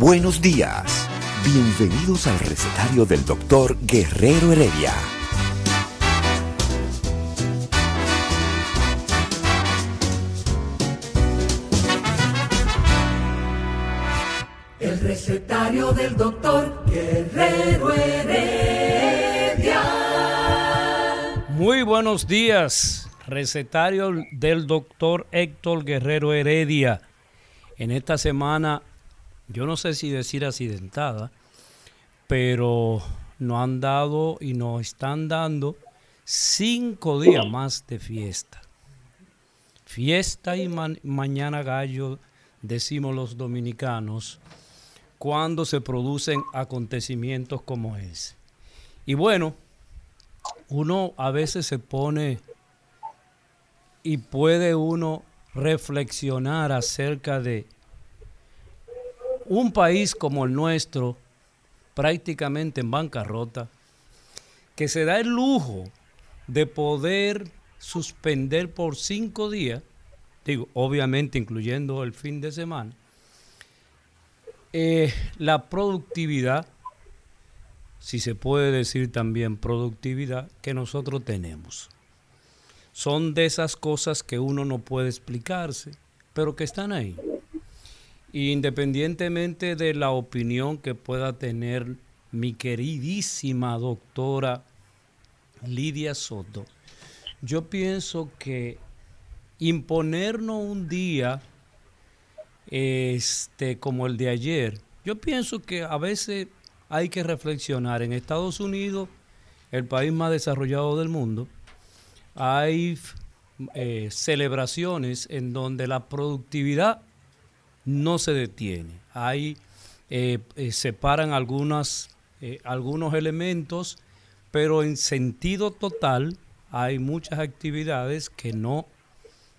Buenos días. Bienvenidos al recetario del doctor Guerrero Heredia. El recetario del doctor Guerrero Heredia. Muy buenos días, recetario del doctor Héctor Guerrero Heredia. En esta semana, yo no sé si decir accidentada, pero nos han dado y nos están dando cinco días más de fiesta. Fiesta y mañana gallo, decimos los dominicanos, cuando se producen acontecimientos como ese. Y bueno, uno a veces se pone y puede uno reflexionar acerca de un país como el nuestro, prácticamente en bancarrota, que se da el lujo de poder suspender por cinco días, digo, obviamente incluyendo el fin de semana, eh, la productividad, si se puede decir también productividad, que nosotros tenemos. Son de esas cosas que uno no puede explicarse, pero que están ahí. Independientemente de la opinión que pueda tener mi queridísima doctora Lidia Soto, yo pienso que imponernos un día este, como el de ayer. Yo pienso que a veces hay que reflexionar. En Estados Unidos, el país más desarrollado del mundo, hay eh, celebraciones en donde la productividad no se detiene. Hay, eh, eh, separan algunas, algunos elementos, pero en sentido total hay muchas actividades que no,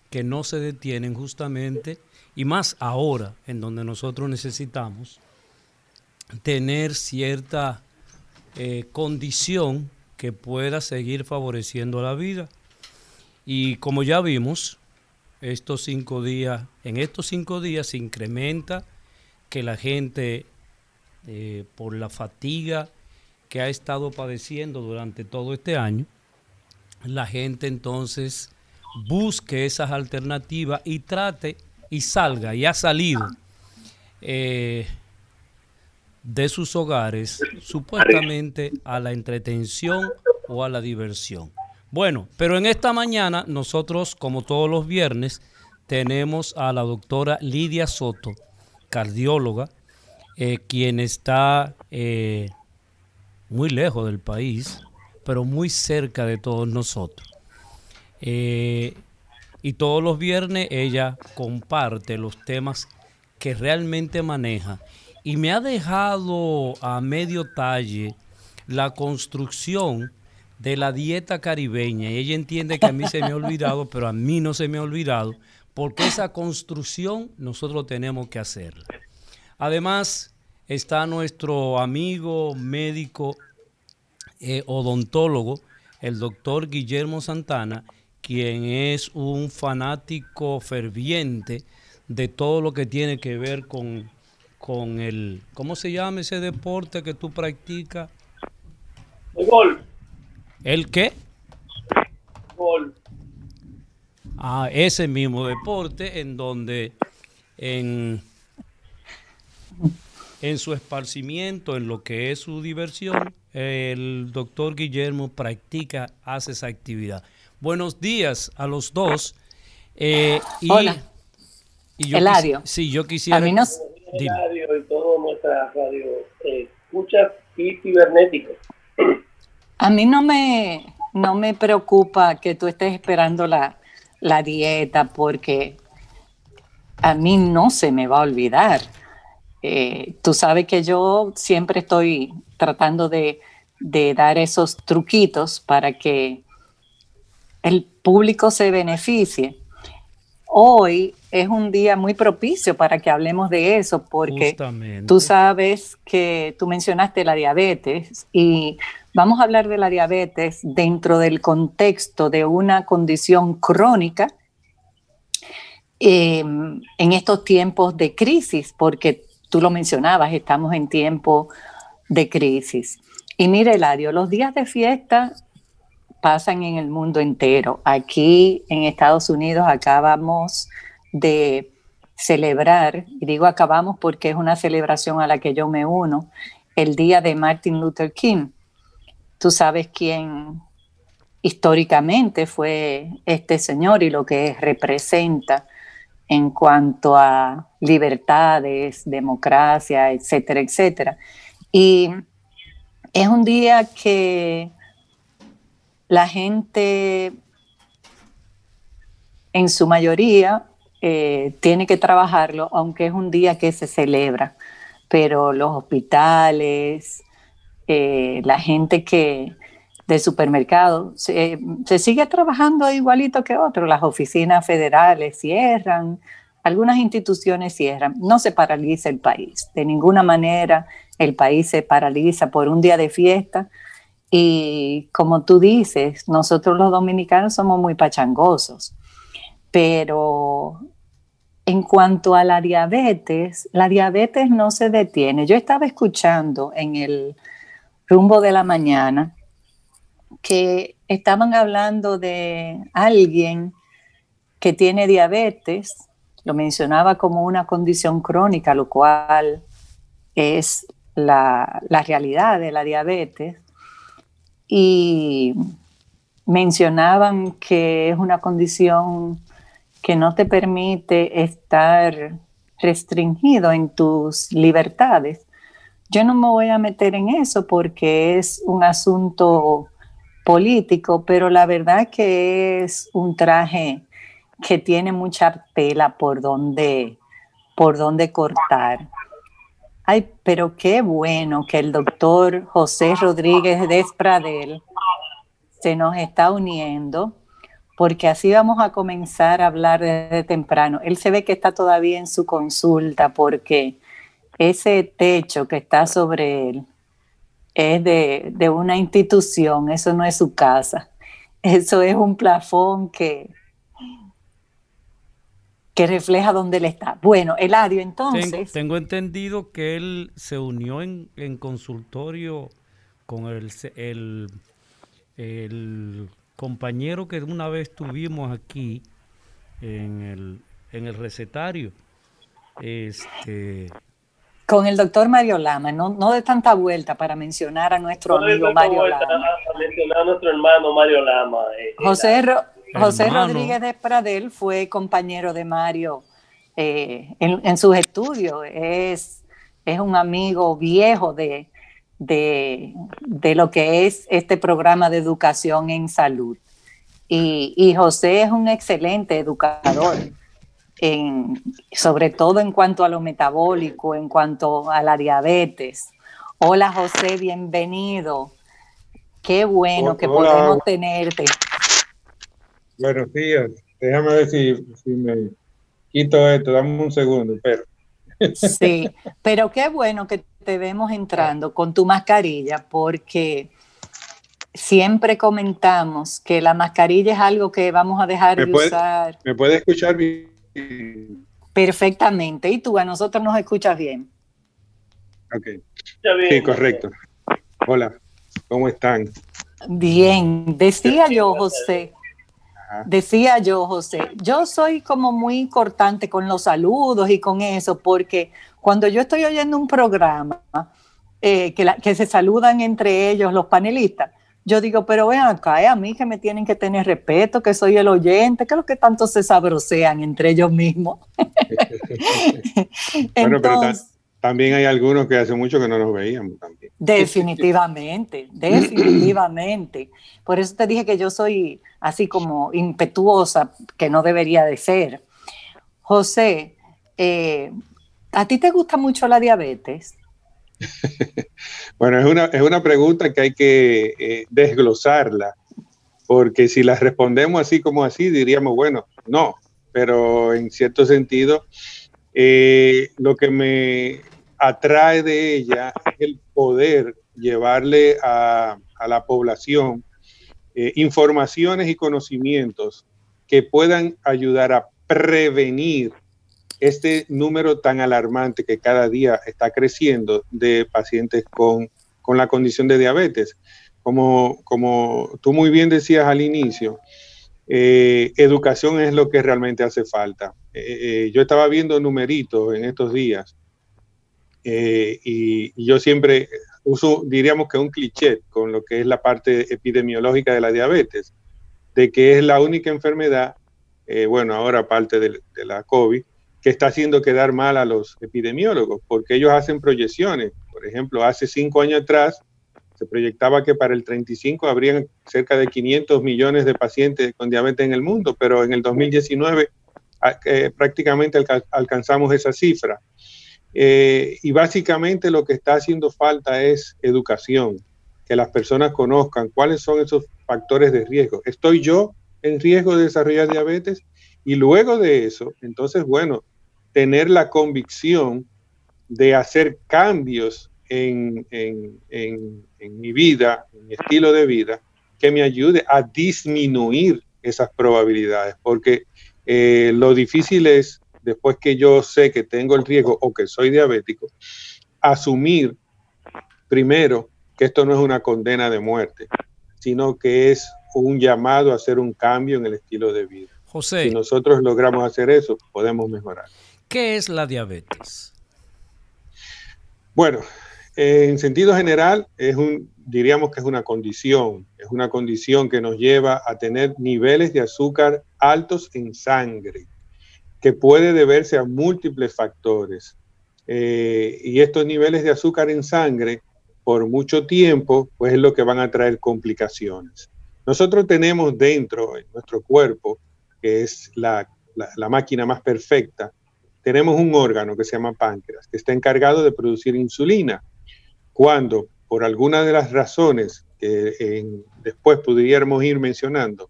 que no se detienen justamente y más ahora en donde nosotros necesitamos tener cierta eh, condición que pueda seguir favoreciendo la vida. Y como ya vimos, estos cinco días, en estos cinco días se incrementa que la gente, eh, por la fatiga que ha estado padeciendo durante todo este año, la gente entonces busque esas alternativas y trate y salga y ha salido eh, de sus hogares supuestamente a la entretención o a la diversión. Bueno, pero en esta mañana nosotros, como todos los viernes, tenemos a la doctora Lidia Soto, cardióloga, eh, quien está eh, muy lejos del país, pero muy cerca de todos nosotros. Y todos los viernes ella comparte los temas que realmente maneja. Y me ha dejado a medio talle la construcción de la dieta caribeña. Y ella entiende que a mí se me ha olvidado, pero a mí no se me ha olvidado, porque esa construcción nosotros tenemos que hacerla. Además, está nuestro amigo médico eh, odontólogo, el doctor Guillermo Santana, quien es un fanático ferviente de todo lo que tiene que ver con, con el, ¿cómo se llama ese deporte que tú practicas? El gol. ¿El qué? Gol. Ah, ese mismo deporte en donde en, en su esparcimiento, en lo que es su diversión, el doctor Guillermo practica, hace esa actividad. Buenos días a los dos. Eh, Hola. Y yo Eladio. sí, yo quisiera. A mí no... Eladio y todo nuestra radio eh, escucha y cibernética. A mí no me, no me preocupa que tú estés esperando la, la dieta porque a mí no se me va a olvidar. Eh, tú sabes que yo siempre estoy tratando de, de, dar esos truquitos para que el público se beneficie. Hoy es un día muy propicio para que hablemos de eso, porque tú sabes que tú mencionaste la diabetes y vamos a hablar de la diabetes dentro del contexto de una condición crónica eh, en estos tiempos de crisis, porque tú lo mencionabas, estamos en tiempo de crisis. Y mire, Eladio, los días de fiesta pasan en el mundo entero. Aquí en Estados Unidos acabamos de celebrar, y digo acabamos porque es una celebración a la que yo me uno, el día de Martin Luther King. Tú sabes quién históricamente fue este señor y lo que representa en cuanto a libertades, democracia, etcétera, etcétera. Y es un día que la gente, en su mayoría, eh, tiene que trabajarlo, aunque es un día que se celebra, pero los hospitales, eh, la gente que del supermercado. Se, sigue trabajando igualito que otros. Las oficinas federales cierran, algunas instituciones cierran. No se paraliza el país. De ninguna manera el país se paraliza por un día de fiesta. Y como tú dices, nosotros los dominicanos somos muy pachangosos. Pero en cuanto a la diabetes, la diabetes no se detiene. Yo estaba escuchando en el rumbo de la mañana que estaban hablando de alguien que tiene diabetes, lo mencionaba como una condición crónica, lo cual es la, realidad de la diabetes, y mencionaban que es una condición que no te permite estar restringido en tus libertades. Yo no me voy a meter en eso porque es un asunto político, pero la verdad que es un traje que tiene mucha tela por donde, por donde cortar. Ay, pero qué bueno que el doctor José Rodríguez Despradel se nos está uniendo, porque así vamos a comenzar a hablar desde temprano. Él se ve que está todavía en su consulta porque ese techo que está sobre él es de, una institución, eso no es su casa. Eso es un plafón que, que refleja dónde él está. Bueno, Eladio, entonces... Tengo, entendido que él se unió en, consultorio con el, el, el, compañero que una vez tuvimos aquí en el, en el recetario. Este, con el doctor Mario Lama, no, no de tanta vuelta para mencionar a nuestro amigo Mario Lama. A mencionar a nuestro hermano Mario Lama. Eh, José, José Rodríguez de Pradel fue compañero de Mario eh, en, sus estudios. Es, es un amigo viejo de, de, de, lo que es este programa de educación en salud. Y, y José es un excelente educador sobre todo en cuanto a lo metabólico, en cuanto a la diabetes. Hola José, bienvenido. Qué bueno que podemos tenerte. Buenos días. Déjame ver si, me quito esto, dame un segundo, pero. Sí, pero qué bueno que te vemos entrando con tu mascarilla, porque siempre comentamos que la mascarilla es algo que vamos a dejar de usar. ¿Me puede escuchar bien? Perfectamente. ¿Y tú a nosotros nos escuchas bien? Ok. Sí, correcto. Hola, ¿cómo están? Bien, decía yo, José. Decía yo, José, yo soy como muy cortante con los saludos y con eso, porque cuando yo estoy oyendo un programa eh, que, que se saludan entre ellos los panelistas, yo digo, pero vean acá, es a mí que me tienen que tener respeto, que soy el oyente, que es lo que tanto se sabrosean entre ellos mismos. bueno, pero también hay algunos que hace mucho que no nos veíamos tampoco. Definitivamente, definitivamente. Por eso te dije que yo soy así como impetuosa, que no debería de ser. José, eh, ¿a ti te gusta mucho la diabetes? bueno, es una, es una pregunta que hay que eh, desglosarla, porque si la respondemos así como así, diríamos, bueno, no, pero en cierto sentido, eh, lo que me atrae de ella es el poder llevarle a, la población eh, informaciones y conocimientos que puedan ayudar a prevenir este número tan alarmante que cada día está creciendo de pacientes con, la condición de diabetes. Como, como tú muy bien decías al inicio, eh, educación es lo que realmente hace falta. Eh, yo estaba viendo numeritos en estos días eh, y, yo siempre uso, diríamos que un cliché con lo que es la parte epidemiológica de la diabetes, de que es la única enfermedad, eh, bueno, ahora aparte de, la COVID, que está haciendo quedar mal a los epidemiólogos, porque ellos hacen proyecciones. Por ejemplo, hace cinco años atrás se proyectaba que para el 35 habrían cerca de 500 millones de pacientes con diabetes en el mundo, pero en el 2019 eh, prácticamente alcanzamos esa cifra. Eh, y básicamente lo que está haciendo falta es educación, que las personas conozcan cuáles son esos factores de riesgo. ¿Estoy yo en riesgo de desarrollar diabetes? Y luego de eso, entonces, bueno, tener la convicción de hacer cambios en, mi vida, en mi estilo de vida, que me ayude a disminuir esas probabilidades, porque eh, lo difícil es después que yo sé que tengo el riesgo o que soy diabético, asumir primero que esto no es una condena de muerte, sino que es un llamado a hacer un cambio en el estilo de vida. José. Si nosotros logramos hacer eso, podemos mejorar. ¿Qué es la diabetes? Bueno, en sentido general, es un, diríamos que es una condición, es una condición que nos lleva a tener niveles de azúcar altos en sangre que puede deberse a múltiples factores. Eh, y estos niveles de azúcar en sangre, por mucho tiempo, pues es lo que van a traer complicaciones. Nosotros tenemos dentro, en nuestro cuerpo, que es la, la máquina más perfecta, tenemos un órgano que se llama páncreas, que está encargado de producir insulina. Cuando, por alguna de las razones que después pudiéramos ir mencionando,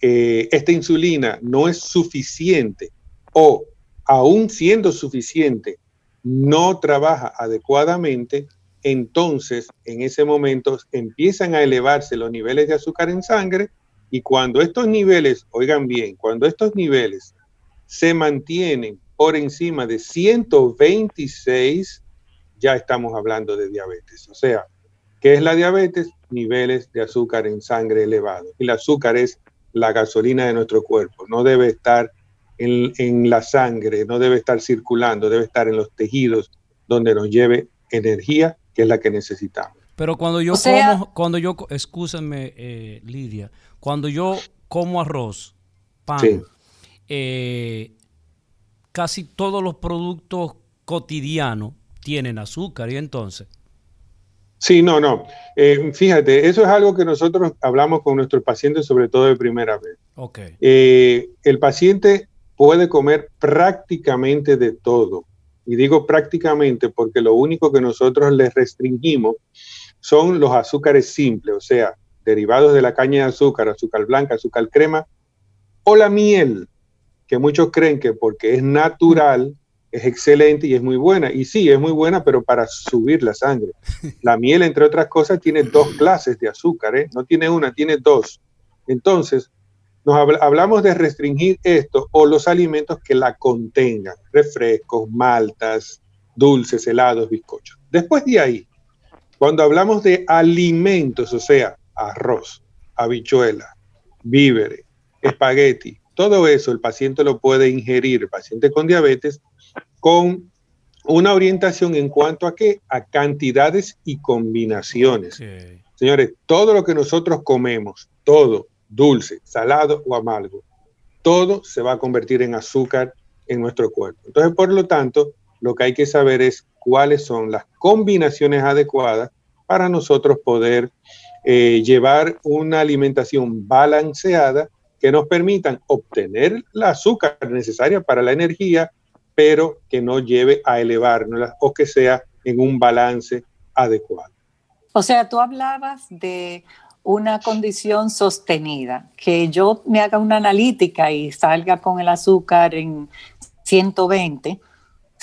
eh, esta insulina no es suficiente o aún siendo suficiente, no trabaja adecuadamente, entonces en ese momento empiezan a elevarse los niveles de azúcar en sangre y cuando estos niveles, oigan bien, cuando estos niveles se mantienen por encima de 126, ya estamos hablando de diabetes. O sea, ¿qué es la diabetes? Niveles de azúcar en sangre elevados. Y el azúcar es la gasolina de nuestro cuerpo. No debe estar en, la sangre, no debe estar circulando, debe estar en los tejidos donde nos lleve energía, que es la que necesitamos. Pero cuando yo como, cuando yo, escúsenme, eh, Lidia, cuando yo como arroz, pan, eh, casi todos los productos cotidianos tienen azúcar y entonces Sí, no, no. Eh, fíjate, eso es algo que nosotros hablamos con nuestros pacientes, sobre todo de primera vez. Okay. Eh, el paciente puede comer prácticamente de todo. Y digo prácticamente porque lo único que nosotros les restringimos son los azúcares simples, o sea, derivados de la caña de azúcar, azúcar blanca, azúcar crema o la miel, que muchos creen que porque es natural es excelente y es muy buena. Y sí, es muy buena, pero para subir la sangre. La miel, entre otras cosas, tiene dos clases de azúcar, ¿eh? no tiene una, tiene dos. Entonces, nos hablamos de restringir esto o los alimentos que la contengan, refrescos, maltas, dulces, helados, bizcochos. Después de ahí, cuando hablamos de alimentos, o sea, arroz, habichuela, víveres, espagueti, todo eso el paciente lo puede ingerir, el paciente con diabetes, con una orientación en cuanto a qué? A cantidades y combinaciones. Señores, todo lo que nosotros comemos, todo, dulce, salado o amargo, todo se va a convertir en azúcar en nuestro cuerpo. Entonces, por lo tanto, lo que hay que saber es cuáles son las combinaciones adecuadas para nosotros poder eh, llevar una alimentación balanceada que nos permitan obtener la azúcar necesaria para la energía, pero que no lleve a elevarnos o que sea en un balance adecuado. O sea, tú hablabas de una condición sostenida, que yo me haga una analítica y salga con el azúcar en 120,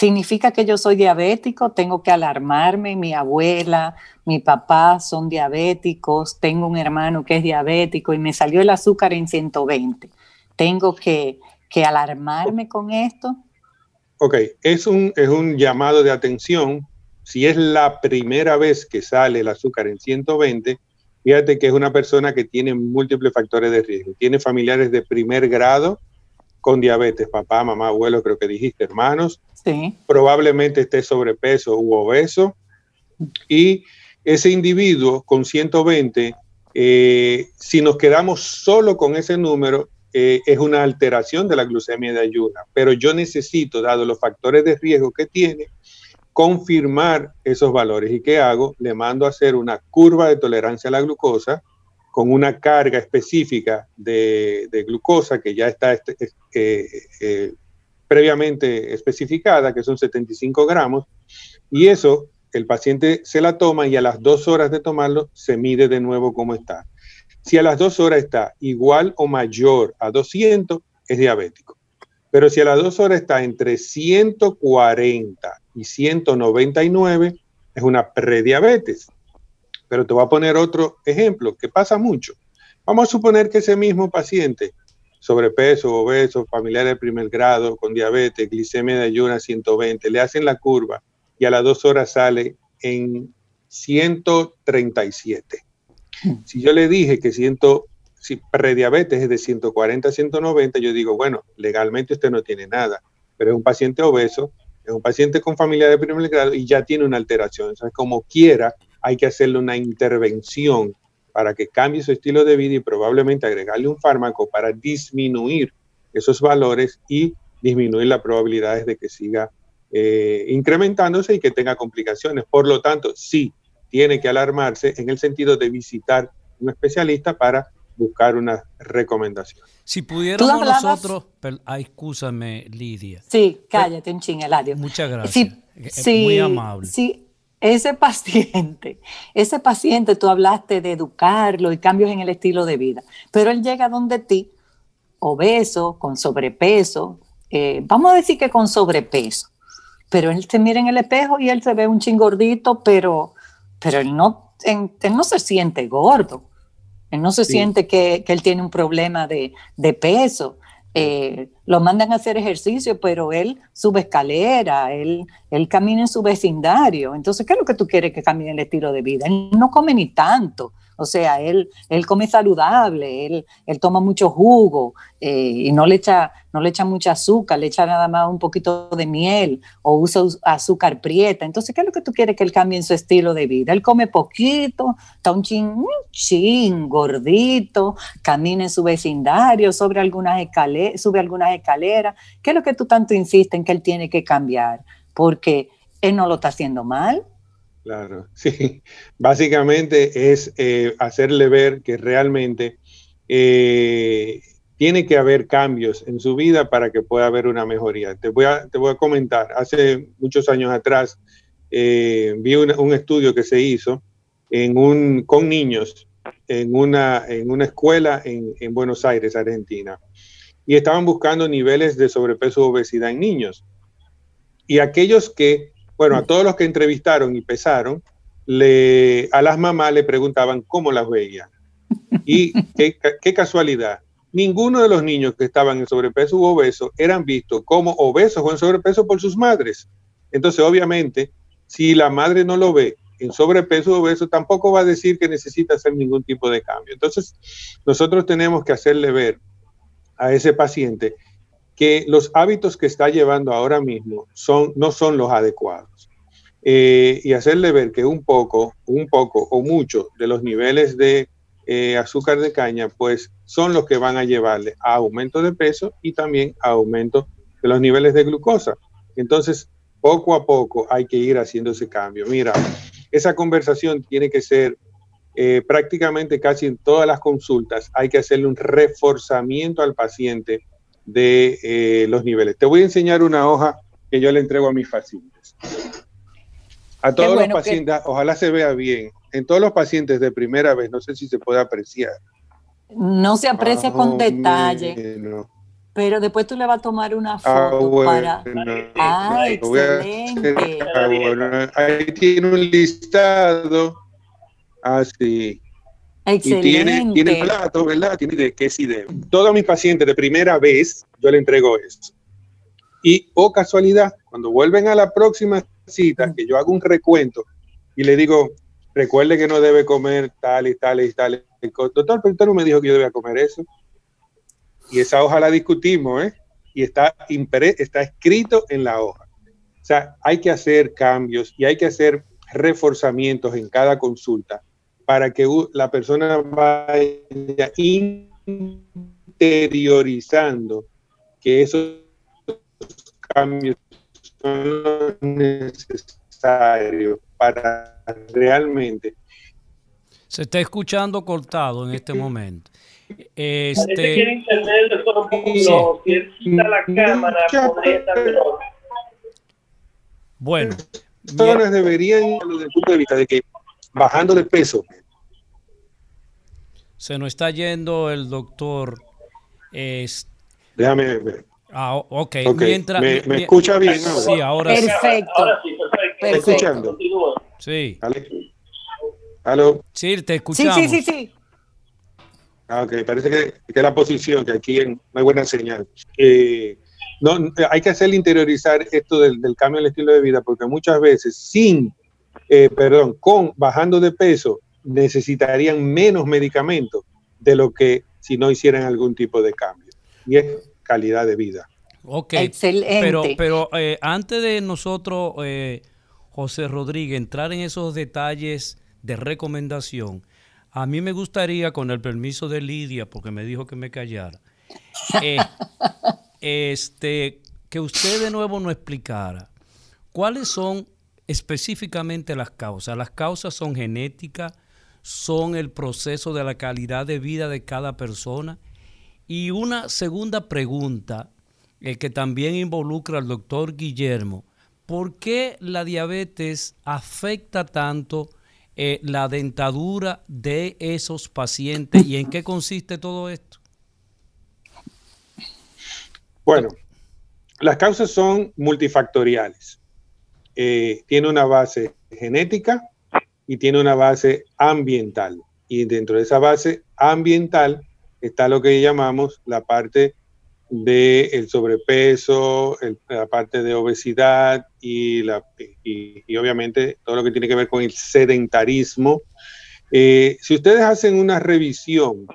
significa que yo soy diabético, tengo que alarmarme, mi abuela, mi papá son diabéticos, tengo un hermano que es diabético y me salió el azúcar en 120. Tengo que, alarmarme con esto. Ok, es un, es un llamado de atención. Si es la primera vez que sale el azúcar en 120, fíjate que es una persona que tiene múltiples factores de riesgo. Tiene familiares de primer grado con diabetes, papá, mamá, abuelo, creo que dijiste, hermanos. Sí. Probablemente esté sobrepeso u obeso. Y ese individuo con 120, eh, si nos quedamos solo con ese número, eh, es una alteración de la glucemia de ayuna. Pero yo necesito, dado los factores de riesgo que tiene, confirmar esos valores. ¿Y qué hago? Le mando a hacer una curva de tolerancia a la glucosa con una carga específica de, glucosa que ya está este, eh, previamente especificada, que son 75 gramos, y eso el paciente se la toma y a las dos horas de tomarlo se mide de nuevo cómo está. Si a las dos horas está igual o mayor a 200, es diabético. Pero si a las dos horas está entre 140 y 199, es una prediabetes. Pero te voy a poner otro ejemplo que pasa mucho. Vamos a suponer que ese mismo paciente, sobrepeso, obeso, familiar de primer grado, con diabetes, glicemia de ayuna 120, le hacen la curva y a las dos horas sale en 137. Hmm. Si yo le dije que siento si prediabetes es de 140 a 190, yo digo, bueno, legalmente usted no tiene nada, pero es un paciente obeso, es un paciente con familia de primer grado y ya tiene una alteración. Entonces, como quiera, hay que hacerle una intervención para que cambie su estilo de vida y probablemente agregarle un fármaco para disminuir esos valores y disminuir las probabilidades de que siga eh, incrementándose y que tenga complicaciones. Por lo tanto, sí, tiene que alarmarse en el sentido de visitar un especialista para buscar una recomendación. Si pudiéramos nosotros, ay, excúsame, Lidia. Sí, cállate un ching, Eladio. Muchas gracias. Sí, muy amable. Sí, ese paciente, ese paciente tú hablaste de educarlo y cambios en el estilo de vida, pero él llega donde ti, obeso, con sobrepeso, eh, vamos a decir que con sobrepeso, pero él se mira en el espejo y él se ve un chingordito, pero, pero él, no, él no se siente gordo. Él no se siente que, que, él tiene un problema de, de peso. Eh, lo mandan a hacer ejercicio, pero él sube escalera, él, él camina en su vecindario. Entonces, ¿qué es lo que tú quieres que cambie el estilo de vida? Él no come ni tanto. O sea, él, él come saludable, él, él toma mucho jugo eh, y no le, echa, no le echa mucha azúcar, le echa nada más un poquito de miel o usa azúcar prieta. Entonces, ¿qué es lo que tú quieres que él cambie en su estilo de vida? Él come poquito, está un chin, chin, gordito, camina en su vecindario, sobre algunas escaleras, sube algunas escaleras. ¿Qué es lo que tú tanto insistes en que él tiene que cambiar? Porque él no lo está haciendo mal, Claro, sí. Básicamente es eh, hacerle ver que realmente eh, tiene que haber cambios en su vida para que pueda haber una mejoría. Te voy a, te voy a comentar, hace muchos años atrás eh, vi un estudio que se hizo en un, con niños en una, en una escuela en, en Buenos Aires, Argentina, y estaban buscando niveles de sobrepeso o obesidad en niños. Y aquellos que bueno, a todos los que entrevistaron y pesaron, le, a las mamás le preguntaban cómo las veían. Y qué, casualidad, ninguno de los niños que estaban en sobrepeso u obeso eran vistos como obesos o en sobrepeso por sus madres. Entonces, obviamente, si la madre no lo ve en sobrepeso o obeso, tampoco va a decir que necesita hacer ningún tipo de cambio. Entonces, nosotros tenemos que hacerle ver a ese paciente que los hábitos que está llevando ahora mismo son, no son los adecuados. Eh, y hacerle ver que un poco, un poco o mucho de los niveles de eh, azúcar de caña, pues son los que van a llevarle a aumento de peso y también a aumento de los niveles de glucosa. Entonces, poco a poco hay que ir haciendo ese cambio. Mira, esa conversación tiene que ser eh, prácticamente casi en todas las consultas, hay que hacerle un reforzamiento al paciente de eh, los niveles. Te voy a enseñar una hoja que yo le entrego a mis pacientes. A todos los pacientes, ojalá se vea bien, en todos los pacientes de primera vez, no sé si se puede apreciar. No se aprecia con detalle. Pero después tú le vas a tomar una ah, foto para. Ah, excelente. Ah, Ahí tiene un listado. Así. Excelente. Y tiene, tiene plato, ¿verdad? Tiene de qué sí de. Todos mis pacientes de primera vez, yo le entrego esto. Y, oh casualidad, cuando vuelven a la próxima cita, que yo hago un recuento y le digo, recuerde que no debe comer tal y tal y tal. Doctor, pero usted no me dijo que yo debía comer eso y esa hoja la discutimos, ¿eh? Y está, está escrito en la hoja. O sea, hay que hacer cambios y hay que hacer reforzamientos en cada consulta para que la persona vaya interiorizando que esos cambios son necesarios para realmente. Se está escuchando cortado en este momento. Este, quiere internet Si él quita la cámara, podría estar mejor. Bueno. Personas deberían, desde el punto de vista de que bajando de peso. Se nos está yendo el doctor. Es... Déjame ver. Ah, ok. Mientras, ¿Me, me escucha bien? Sí, ahora perfecto. Ahora sí, perfecto. ¿Me escuchando? Sí. ¿Aló? Sí, te escuchamos. Sí, sí, sí, sí. Ah, ok, parece que, que la posición, que aquí no hay buena señal. Eh, no, hay que hacer interiorizar esto del, cambio en el estilo de vida, porque muchas veces sin, eh, perdón, con bajando de peso, necesitarían menos medicamentos de lo que si no hicieran algún tipo de cambio. Y es calidad de vida. Ok, Excelente. pero, pero eh, antes de nosotros, José Rodríguez, entrar en esos detalles de recomendación, a mí me gustaría, con el permiso de Lidia, porque me dijo que me callara, eh, este, que usted de nuevo nos explicara cuáles son específicamente las causas. Las causas son genéticas, son el proceso de la calidad de vida de cada persona. Y una segunda pregunta, eh, que también involucra al doctor Guillermo, ¿por qué la diabetes afecta tanto eh, la dentadura de esos pacientes y en qué consiste todo esto? Bueno, las causas son multifactoriales. Eh, tiene una base genética y tiene una base ambiental. Y dentro de esa base ambiental está lo que llamamos la parte del sobrepeso, la parte de obesidad y, la, y, obviamente todo lo que tiene que ver con el sedentarismo. Eh, si ustedes hacen una revisión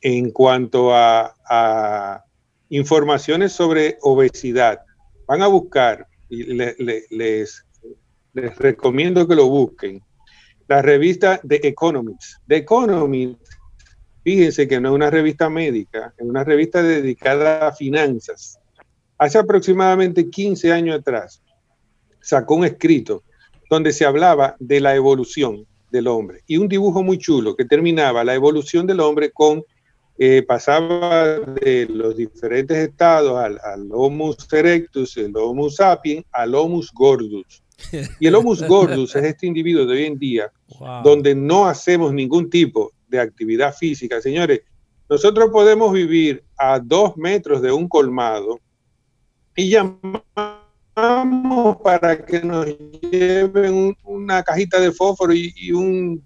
en cuanto a, informaciones sobre obesidad, van a buscar, y les, les recomiendo que lo busquen, la revista The Economist. The Economist Fíjense que no es una revista médica, es una revista dedicada a finanzas. Hace aproximadamente 15 años atrás sacó un escrito donde se hablaba de la evolución del hombre y un dibujo muy chulo que terminaba la evolución del hombre con, eh, pasaba de los diferentes estados al, Homo erectus, el Homo sapiens, al Homo gordus. Y el Homo gordus es este individuo de hoy en día donde no hacemos ningún tipo de actividad física. Señores, nosotros podemos vivir a dos metros de un colmado y llamamos para que nos lleven una cajita de fósforo y, un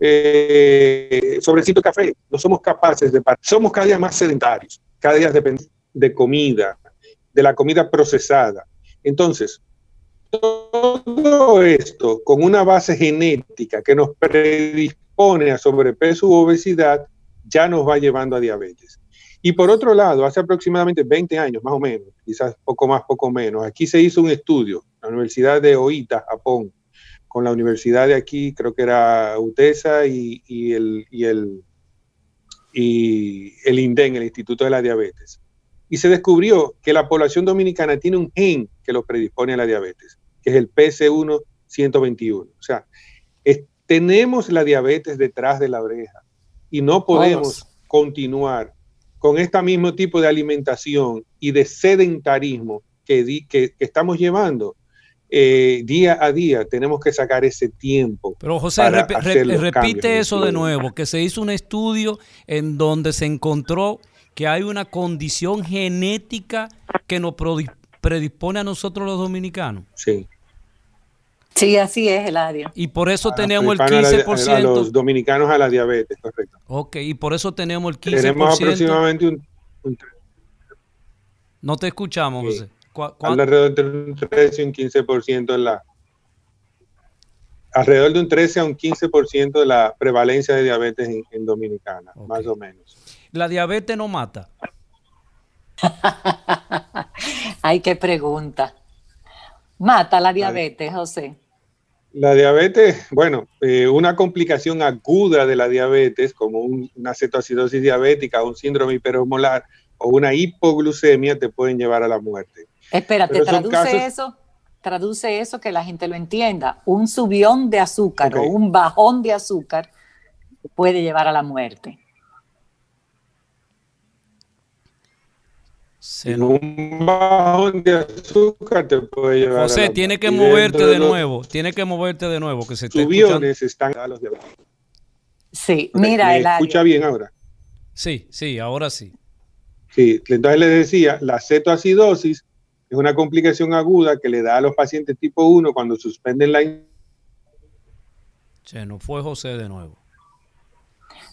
eh, sobrecito café. No somos capaces de... Somos cada día más sedentarios, cada día dependemos de comida, de la comida procesada. Entonces, todo esto con una base genética que nos predispone pone a sobrepeso u obesidad, ya nos va llevando a diabetes. Y por otro lado, hace aproximadamente 20 años, más o menos, quizás poco más, poco menos, aquí se hizo un estudio, la Universidad de Oita, Japón, con la universidad de aquí, creo que era UTESA y, el, y el, y el INDEN, el Instituto de la Diabetes. y se descubrió que la población dominicana tiene un gen que lo predispone a la diabetes, que es el PC1 121. O sea, tenemos la diabetes detrás de la oreja y no podemos continuar con este mismo tipo de alimentación y de sedentarismo que, que, estamos llevando. Eh, día a día tenemos que sacar ese tiempo. Pero José, repite eso de nuevo, que se hizo un estudio en donde se encontró que hay una condición genética que nos predispone a nosotros los dominicanos. Sí. Sí, así es, el área. Y por eso tenemos el 15%. A, los dominicanos a la diabetes, correcto. Ok, y por eso tenemos el 15%. Tenemos aproximadamente un... no te escuchamos, José. Alrededor de un 13 y un 15% en la... Alrededor de un 13 a un 15% de la prevalencia de diabetes en, Dominicana, más o menos. ¿La diabetes no mata? Ay, qué pregunta. ¿Mata la diabetes, José? La diabetes, bueno, eh, una complicación aguda de la diabetes, como una cetoacidosis diabética, un síndrome hiperosmolar o una hipoglucemia, te pueden llevar a la muerte. Espérate, traduce eso, traduce eso que la gente lo entienda. Un subión de azúcar o un bajón de azúcar puede llevar a la muerte. Un bajón de azúcar te puede llevar José, tiene que moverte de, nuevo, tiene que moverte de nuevo, que se Subiones están a los Sí, mira, ¿Me escucha bien ahora? Sí, sí, ahora sí. Sí, entonces le decía, la cetoacidosis es una complicación aguda que le da a los pacientes tipo 1 cuando suspenden la... Se nos fue José de nuevo.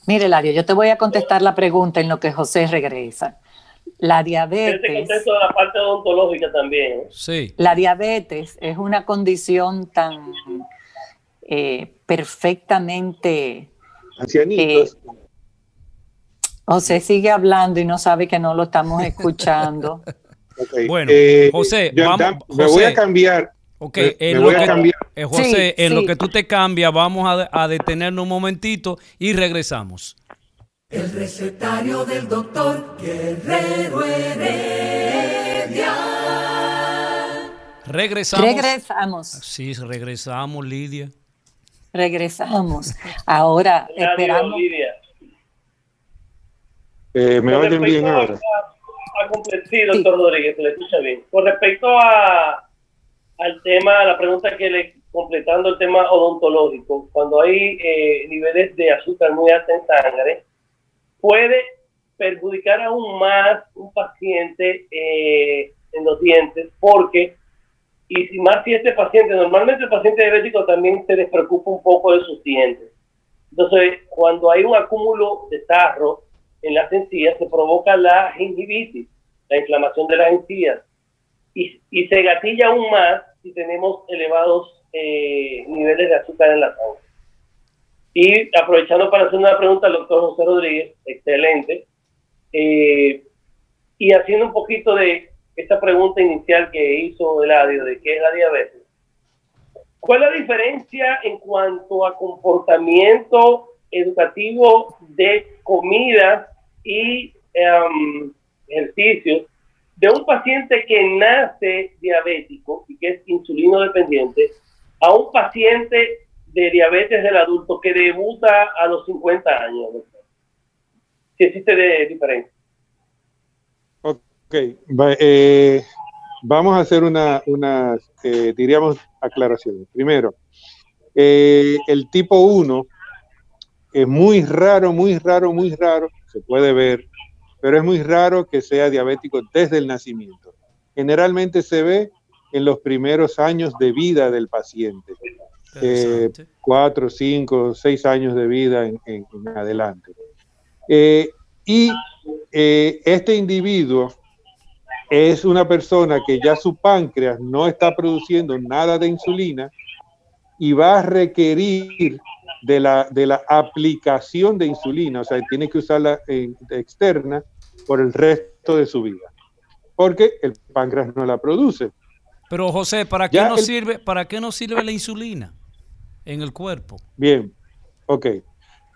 Mire, Lario, yo te voy a contestar la pregunta en lo que José regresa. La diabetes. la parte odontológica también. ¿eh? Sí. La diabetes es una condición tan eh, perfectamente. Ancianitos. Eh, José sigue hablando y no sabe que no lo estamos escuchando. Bueno, José, me voy a cambiar. Ok, en lo que, José, en lo que tú te cambias, vamos a, a detenernos un momentito y regresamos. El recetario del doctor Guerrero Heredia. Regresamos. Regresamos. Sí, regresamos, Lidia. Regresamos. Ahora esperamos. Lidia. Eh, ¿Me oyen bien ahora? A, sí, doctor Rodríguez, le escucha bien. Con respecto a, al tema, la pregunta que le completando el tema odontológico, cuando hay eh, niveles de azúcar muy altos en sangre, puede perjudicar aún más un paciente eh, en los dientes porque, y si más si este paciente, normalmente el paciente diabético también se despreocupa un poco de sus dientes. Entonces, cuando hay un acúmulo de tarro en las encías, se provoca la gingivitis, la inflamación de las encías, y, y se gatilla aún más si tenemos elevados eh, niveles de azúcar en la sangre. Y aprovechando para hacer una pregunta al doctor José Rodríguez, excelente, eh, y haciendo un poquito de esta pregunta inicial que hizo Eladio de qué es la diabetes. ¿Cuál es la diferencia en cuanto a comportamiento educativo de comida y um, ejercicios de un paciente que nace diabético y que es insulino dependiente a un paciente de diabetes del adulto que debuta a los 50 años. Si existe de diferencia. Ok, eh, vamos a hacer una, una eh, diríamos, aclaraciones. Primero, eh, el tipo 1 es muy raro, muy raro, muy raro, se puede ver, pero es muy raro que sea diabético desde el nacimiento. Generalmente se ve en los primeros años de vida del paciente eh, cuatro, cinco, seis años de vida en, adelante. Eh, y eh, este individuo es una persona que ya su páncreas no está produciendo nada de insulina y va a requerir de la, de la aplicación de insulina, o sea, tiene que usarla externa por el resto de su vida, porque el páncreas no la produce. Pero José, ¿para qué, nos sirve, ¿para qué nos sirve la insulina? en el cuerpo. Bien, ok.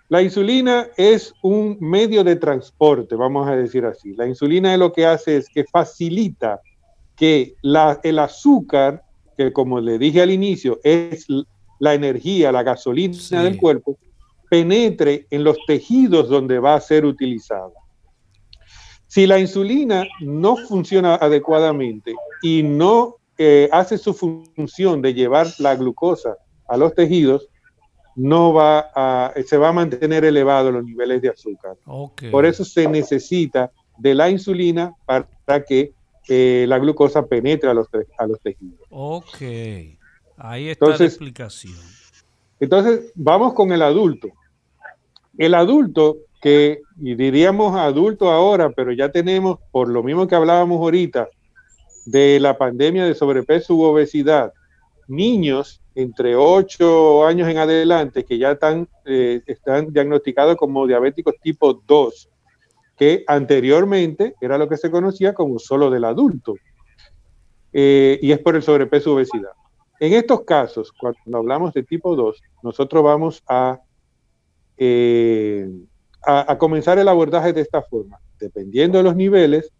La insulina es un medio de transporte, vamos a decir así. La insulina es lo que hace es que facilita que el azúcar, que como le dije al inicio, es la energía, la gasolina del cuerpo, penetre en los tejidos donde va a ser utilizada. Si la insulina no funciona adecuadamente y no eh, hace su función de llevar la glucosa a los tejidos, no va a, se va a mantener elevado los niveles de azúcar. Por eso se necesita de la insulina para que eh, la glucosa penetre a los, a los tejidos. Ok, ahí está la explicación. Entonces, vamos con el adulto. El adulto, que y diríamos adulto ahora, pero ya tenemos, por lo mismo que hablábamos ahorita, de la pandemia de sobrepeso u obesidad, niños entre 8 años en adelante que ya están, eh, están diagnosticados como diabéticos tipo 2, que anteriormente era lo que se conocía como solo del adulto, eh, y es por el sobrepeso y obesidad. En estos casos, cuando hablamos de tipo 2, nosotros vamos a, eh, a, a comenzar el abordaje de esta forma. Dependiendo de los niveles,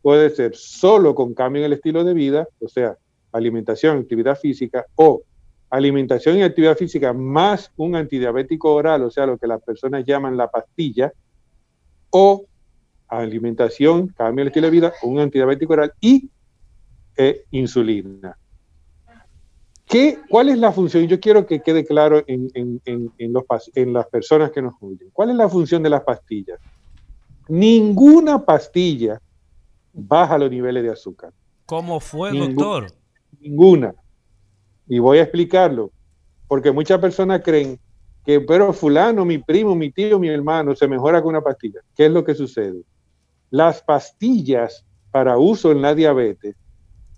puede ser solo con cambio en el estilo de vida, o sea, alimentación, actividad física, o alimentación y actividad física más un antidiabético oral, o sea, lo que las personas llaman la pastilla, o alimentación, cambio el estilo de vida, un antidiabético oral y eh, insulina. ¿Qué, ¿Cuál es la función? Yo quiero que quede claro en, los, en las personas que nos oyen. ¿Cuál es la función de las pastillas? Ninguna pastilla baja los niveles de azúcar. ¿Cómo fue, doctor? Ninguna. Y voy a explicarlo, porque muchas personas creen que, pero fulano, mi primo, mi tío, mi hermano, se mejora con una pastilla. ¿Qué es lo que sucede? Las pastillas para uso en la diabetes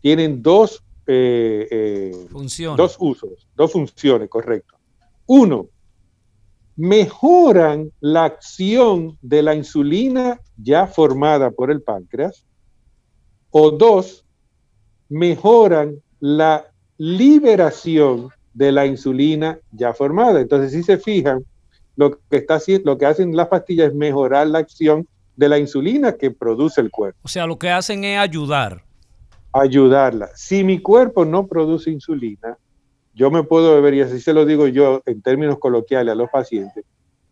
tienen dos, eh, eh, funciones. dos usos, dos funciones, correcto. Uno, mejoran la acción de la insulina ya formada por el páncreas. O dos, mejoran la liberación de la insulina ya formada. Entonces, si se fijan, lo que, está, lo que hacen las pastillas es mejorar la acción de la insulina que produce el cuerpo. O sea, lo que hacen es ayudar. Ayudarla. Si mi cuerpo no produce insulina, yo me puedo beber, y así se lo digo yo en términos coloquiales a los pacientes,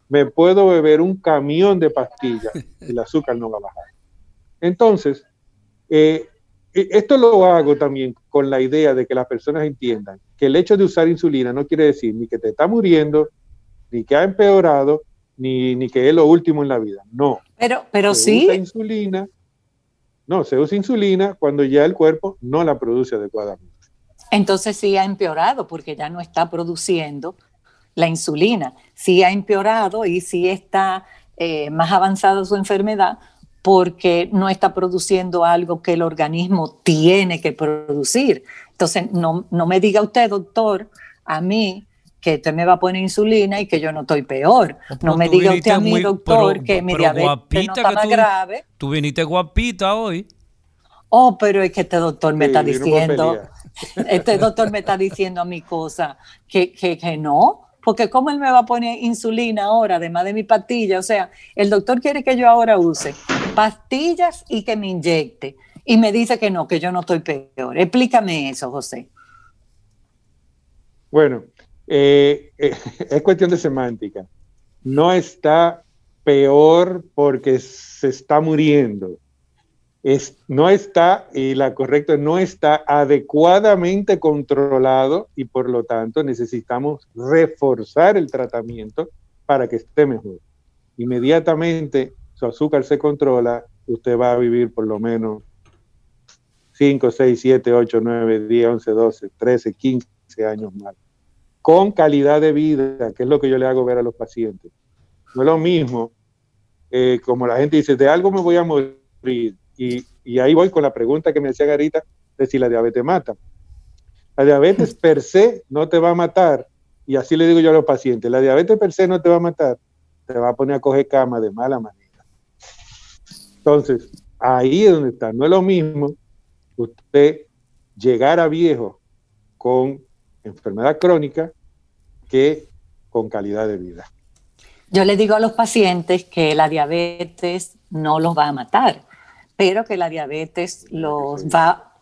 me puedo beber un camión de pastillas y el azúcar no va a bajar. Entonces, eh, esto lo hago también con la idea de que las personas entiendan que el hecho de usar insulina no quiere decir ni que te está muriendo, ni que ha empeorado, ni, ni que es lo último en la vida. No. Pero, pero se sí. Usa insulina. No, se usa insulina cuando ya el cuerpo no la produce adecuadamente. Entonces sí ha empeorado porque ya no está produciendo la insulina. Sí ha empeorado y sí está eh, más avanzada su enfermedad porque no está produciendo algo que el organismo tiene que producir. Entonces, no, no me diga usted, doctor, a mí que usted me va a poner insulina y que yo no estoy peor. no me diga usted a mí, doctor, que mi diabetes no está más grave. Tú viniste guapita hoy. Oh, pero es que este doctor me está diciendo, este doctor me está diciendo a mi cosa que, que, que no, porque ¿cómo él me va a poner insulina ahora, además de mi pastilla? O sea, el doctor quiere que yo ahora use pastillas y que me inyecte. Y me dice que no, que yo no estoy peor. Explícame eso, José. Bueno, eh, eh, es cuestión de semántica. No está peor porque se está muriendo no está, y la correcta, no está adecuadamente controlado y por lo tanto necesitamos reforzar el tratamiento para que esté mejor. Inmediatamente su azúcar se controla, usted va a vivir por lo menos 5, 6, 7, 8, 9, 10, 11, 12, 13, 15 años más. Con calidad de vida, que es lo que yo le hago ver a los pacientes. No es lo mismo, eh, como la gente dice, de algo me voy a morir y, ahí voy con la pregunta que me decía Garita de si la diabetes mata. La diabetes per se no te va a matar, y así le digo yo a los pacientes, la diabetes per se no te va a matar, te va a poner a coger cama de mala manera. Entonces, ahí es donde está. No es lo mismo usted llegar a viejo con enfermedad crónica que con calidad de vida. Yo le digo a los pacientes que la diabetes no los va a matar, pero que la diabetes los va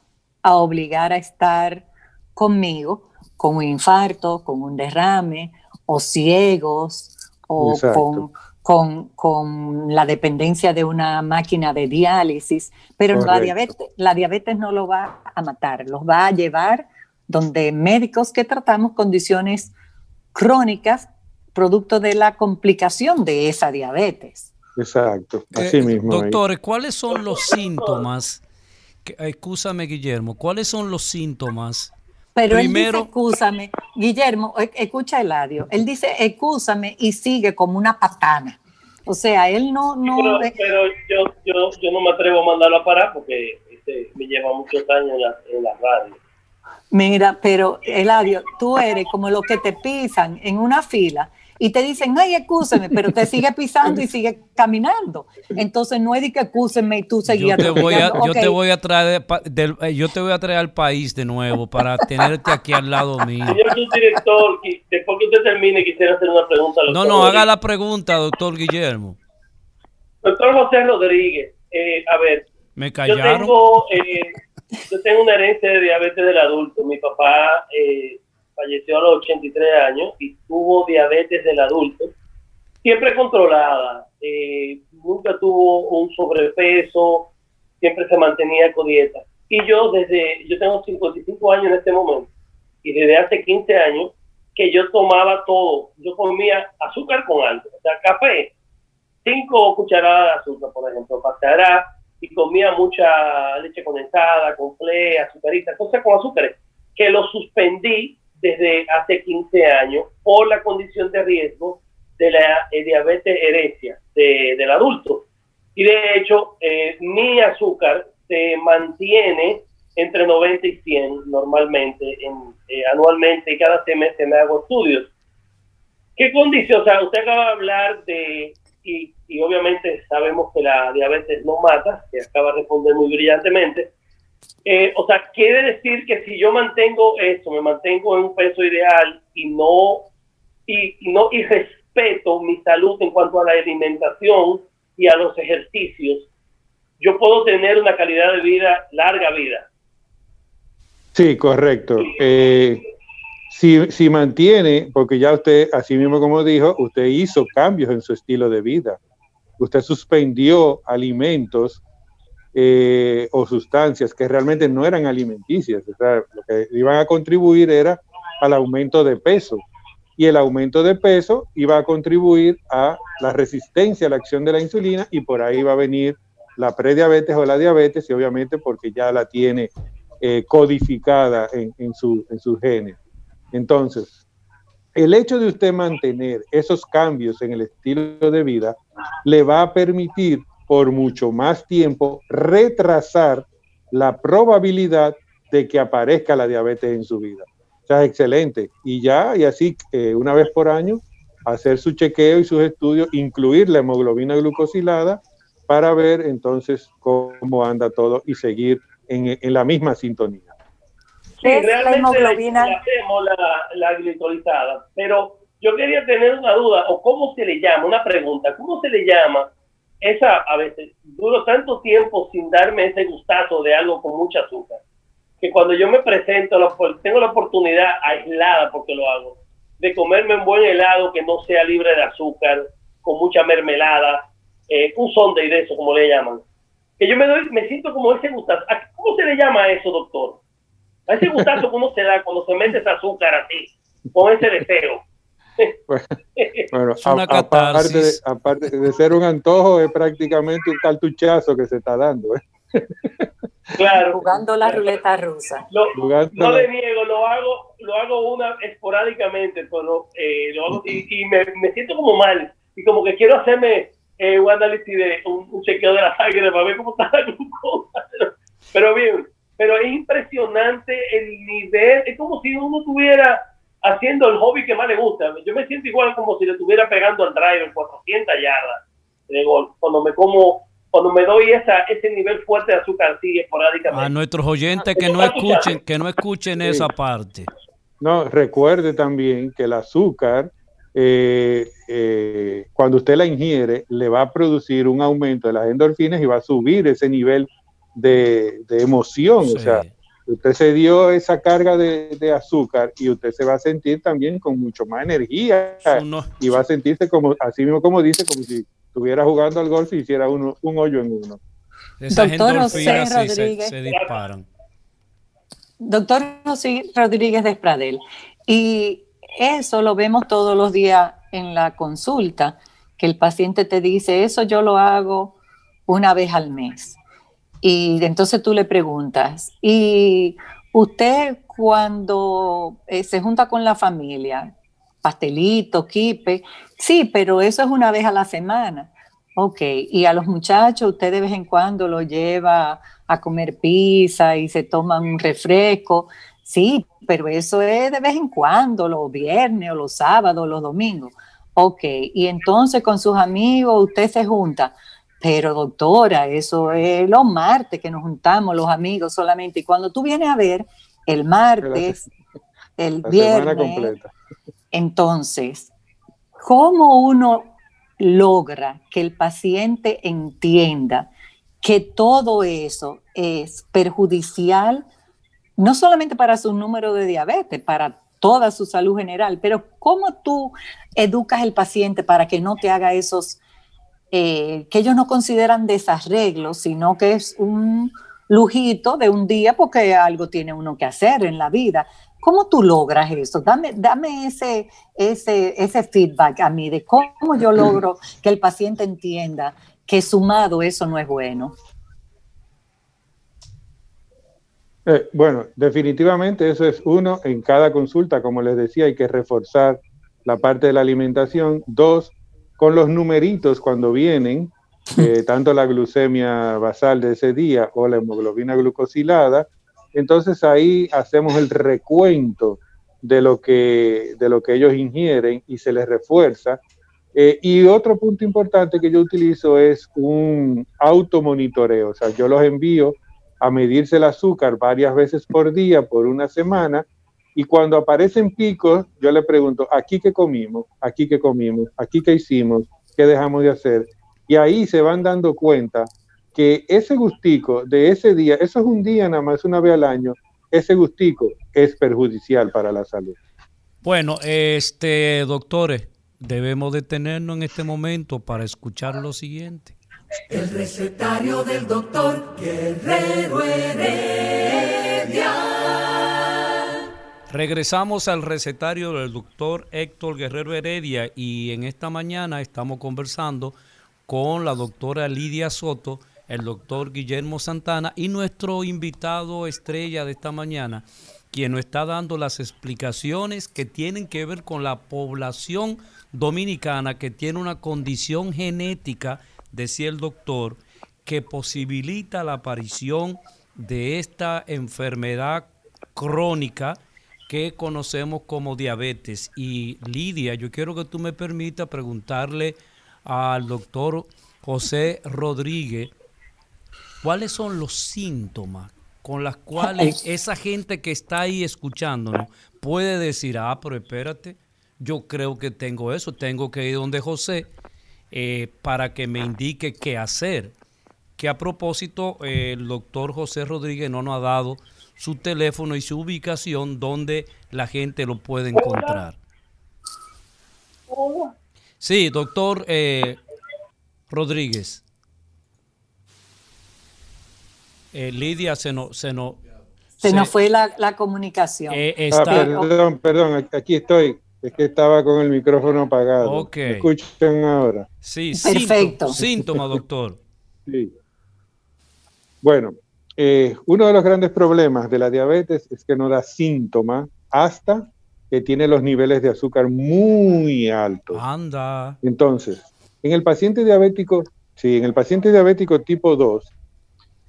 a obligar a estar conmigo con un infarto, con un derrame, o ciegos, o con, con, la dependencia de una máquina de diálisis, pero la diabetes, la diabetes no lo va a matar, los va a llevar donde médicos que tratamos condiciones crónicas producto de la complicación de esa diabetes. Exacto, así eh, mismo. Doctores, ¿cuáles son los síntomas? Escúchame, Guillermo, ¿cuáles son los síntomas? Pero él dice, escúchame, Guillermo, e, escucha el audio. Él dice, escúchame y sigue como una patana. O sea, él no... no pero, yo, yo, yo, no me atrevo a mandarlo a parar porque este, me lleva muchos años en la, en la radio. Mira, pero Eladio, tú eres como los que te pisan en una fila y te dicen, ay, excúseme, pero te sigue pisando y sigue caminando. Entonces no es de que excúseme y tú seguías. Yo te voy a, yo te voy a traer eh, yo te voy a traer al país de nuevo para tenerte aquí al lado mío. Señor director, después que usted termine, quisiera hacer una pregunta. No, no, haga la pregunta, doctor Guillermo. Doctor José Rodríguez, eh, a ver. Me callaron. Yo tengo, eh, yo tengo una herencia de diabetes del adulto. Mi papá eh, falleció a los 83 años y tuvo diabetes del adulto, siempre controlada, eh, nunca tuvo un sobrepeso, siempre se mantenía con dieta. Y yo desde, yo tengo 55 años en este momento, y desde hace 15 años que yo tomaba todo, yo comía azúcar con algo, o sea, café, cinco cucharadas de azúcar, por ejemplo, pasará, y comía mucha leche condensada, con fle, azucarita, cosas con azúcar, que lo suspendí desde hace 15 años por la condición de riesgo de la eh, diabetes herencia del adulto. Y de hecho, eh, mi azúcar se mantiene entre 90 y 100 normalmente, en, eh, anualmente, y cada semestre me hago estudios. ¿Qué condición? O sea, usted acaba de hablar de, y, y obviamente sabemos que la diabetes no mata, que acaba de responder muy brillantemente, eh, o sea, quiere decir que si yo mantengo eso, me mantengo en un peso ideal y no y, no y respeto mi salud en cuanto a la alimentación y a los ejercicios, yo puedo tener una calidad de vida, larga vida. Sí, correcto. Eh, si, si mantiene, porque ya usted, así mismo como dijo, usted hizo cambios en su estilo de vida. Usted suspendió alimentos eh, o sustancias que realmente no eran alimenticias. O sea, lo que iban a contribuir era al aumento de peso. Y el aumento de peso iba a contribuir a la resistencia a la acción de la insulina y por ahí va a venir la prediabetes o la diabetes y obviamente porque ya la tiene eh, codificada en, en, su, en sus genes. Entonces, el hecho de usted mantener esos cambios en el estilo de vida le va a permitir por mucho más tiempo retrasar la probabilidad de que aparezca la diabetes en su vida. O sea, es excelente. Y ya, y así, eh, una vez por año, hacer su chequeo y sus estudios, incluir la hemoglobina glucosilada para ver entonces cómo anda todo y seguir en, la misma sintonía. Sí, realmente la hemoglobina? hacemos la, la glicolizada, pero yo quería tener una duda, o cómo se le llama, una pregunta, ¿cómo se le llama esa a veces duro tanto tiempo sin darme ese gustazo de algo con mucha azúcar, que cuando yo me presento, tengo la oportunidad aislada, porque lo hago, de comerme un buen helado que no sea libre de azúcar, con mucha mermelada, eh, un sonde de eso, como le llaman. Que yo me doy, me siento como ese gustazo. ¿Cómo se le llama eso, doctor? A ese gustazo, ¿cómo se da cuando se mete ese azúcar así, con ese deseo? Bueno, aparte, de, ser un antojo, es prácticamente un cartuchazo que se está dando. ¿eh? Claro. Jugando la ruleta rusa. no le niego, lo hago, lo hago una esporádicamente, pero eh, y, me, siento como mal y como que quiero hacerme eh, un análisis de un, chequeo de la sangre para ver cómo está la glucosa. pero bien, pero es impresionante el nivel, es como si uno tuviera haciendo el hobby que más le gusta. Yo me siento igual como si le estuviera pegando al driver 400 yardas de gol. Cuando me como, cuando me doy esa, ese nivel fuerte de azúcar así esporádicamente. A nuestros oyentes que no escuchen, que no escuchen esa parte. No, recuerde también que el azúcar eh, eh, cuando usted la ingiere, le va a producir un aumento de las endorfinas y va a subir ese nivel de, emoción. O sea, usted se dio esa carga de, azúcar y usted se va a sentir también con mucho más energía y va a sentirse como, así mismo como dice, como si estuviera jugando al golf y hiciera uno, un hoyo en uno. Doctor José Rodríguez. Se, disparan. Doctor José Rodríguez de Espradel. Y eso lo vemos todos los días en la consulta, que el paciente te dice, eso yo lo hago una vez al mes. Y entonces tú le preguntas, ¿y usted cuando eh, se junta con la familia, pastelito, kipe, sí, pero eso es una vez a la semana. Ok, y a los muchachos usted de vez en cuando lo lleva a comer pizza y se toma un refresco. Sí, pero eso es de vez en cuando, los viernes o los sábados, los domingos. Ok, y entonces con sus amigos usted se junta. Pero doctora, eso es los martes que nos juntamos los amigos solamente. Y cuando tú vienes a ver el martes, el viernes, entonces, ¿cómo uno logra que el paciente entienda que todo eso es perjudicial no solamente para su número de diabetes, para toda su salud general, pero ¿cómo tú educas al paciente para que no te haga esos, eh, que ellos no consideran desarreglos, sino que es un lujito de un día porque algo tiene uno que hacer en la vida? ¿Cómo tú logras eso? Dame, dame ese, ese, ese feedback a mí de cómo yo logro que el paciente entienda que sumado eso no es bueno. Eh, bueno, definitivamente eso es uno, en cada consulta, como les decía, hay que reforzar la parte de la alimentación. Dos, con los numeritos cuando vienen, eh, tanto la glucemia basal de ese día o la hemoglobina glucosilada, entonces ahí hacemos el recuento de lo que, de lo que ellos ingieren y se les refuerza. Eh, y otro punto importante que yo utilizo es un automonitoreo, o sea, yo los envío a medirse el azúcar varias veces por día por una semana y cuando aparecen picos, yo le pregunto, ¿aquí qué comimos? ¿Aquí qué comimos? ¿Aquí qué hicimos? ¿Qué dejamos de hacer? Y ahí se van dando cuenta que ese gustico de ese día, eso es un día nada más, una vez al año, ese gustico es perjudicial para la salud. Bueno, este doctores, debemos detenernos en este momento para escuchar lo siguiente. El recetario del doctor Guerrero Heredia. Regresamos al recetario del doctor Héctor Guerrero Heredia y en esta mañana estamos conversando con la doctora Lidia Soto, el doctor Guillermo Santana y nuestro invitado estrella de esta mañana, quien nos está dando las explicaciones que tienen que ver con la población dominicana que tiene una condición genética decía el doctor, que posibilita la aparición de esta enfermedad crónica que conocemos como diabetes. Y Lidia, yo quiero que tú me permitas preguntarle al doctor José Rodríguez cuáles son los síntomas con los cuales esa gente que está ahí escuchándonos puede decir, ah, pero espérate, yo creo que tengo eso, tengo que ir donde José eh, para que me indique qué hacer. Que a propósito, eh, el doctor José Rodríguez no nos ha dado su teléfono y su ubicación donde la gente lo puede encontrar. Sí, doctor eh, Rodríguez. Lidia se nos... Se, no, se, nos fue la, comunicación. Ah, perdón, perdón, aquí estoy. Es que estaba con el micrófono apagado. Ok. escuchan ahora? Sí, perfecto. Síntoma, doctor. Sí. Bueno, eh, uno de los grandes problemas de la diabetes es que no da síntoma hasta que tiene los niveles de azúcar muy altos. Anda. Entonces, en el paciente diabético, sí, en el paciente diabético tipo 2,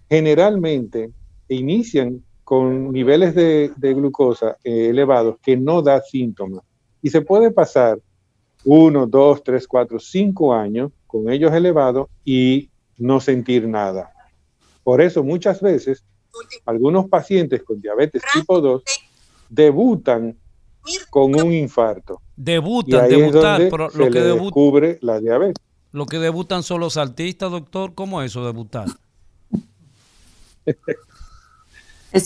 generalmente inician con niveles de, glucosa eh, elevados que no da síntomas. Y se puede pasar uno, dos, tres, cuatro, cinco años con ellos elevados y no sentir nada. Por eso muchas veces algunos pacientes con diabetes tipo 2 debutan con un infarto. Debutan, debutar, pero lo que descubre la diabetes. Lo que debutan son los artistas, doctor. ¿Cómo es eso, debutar?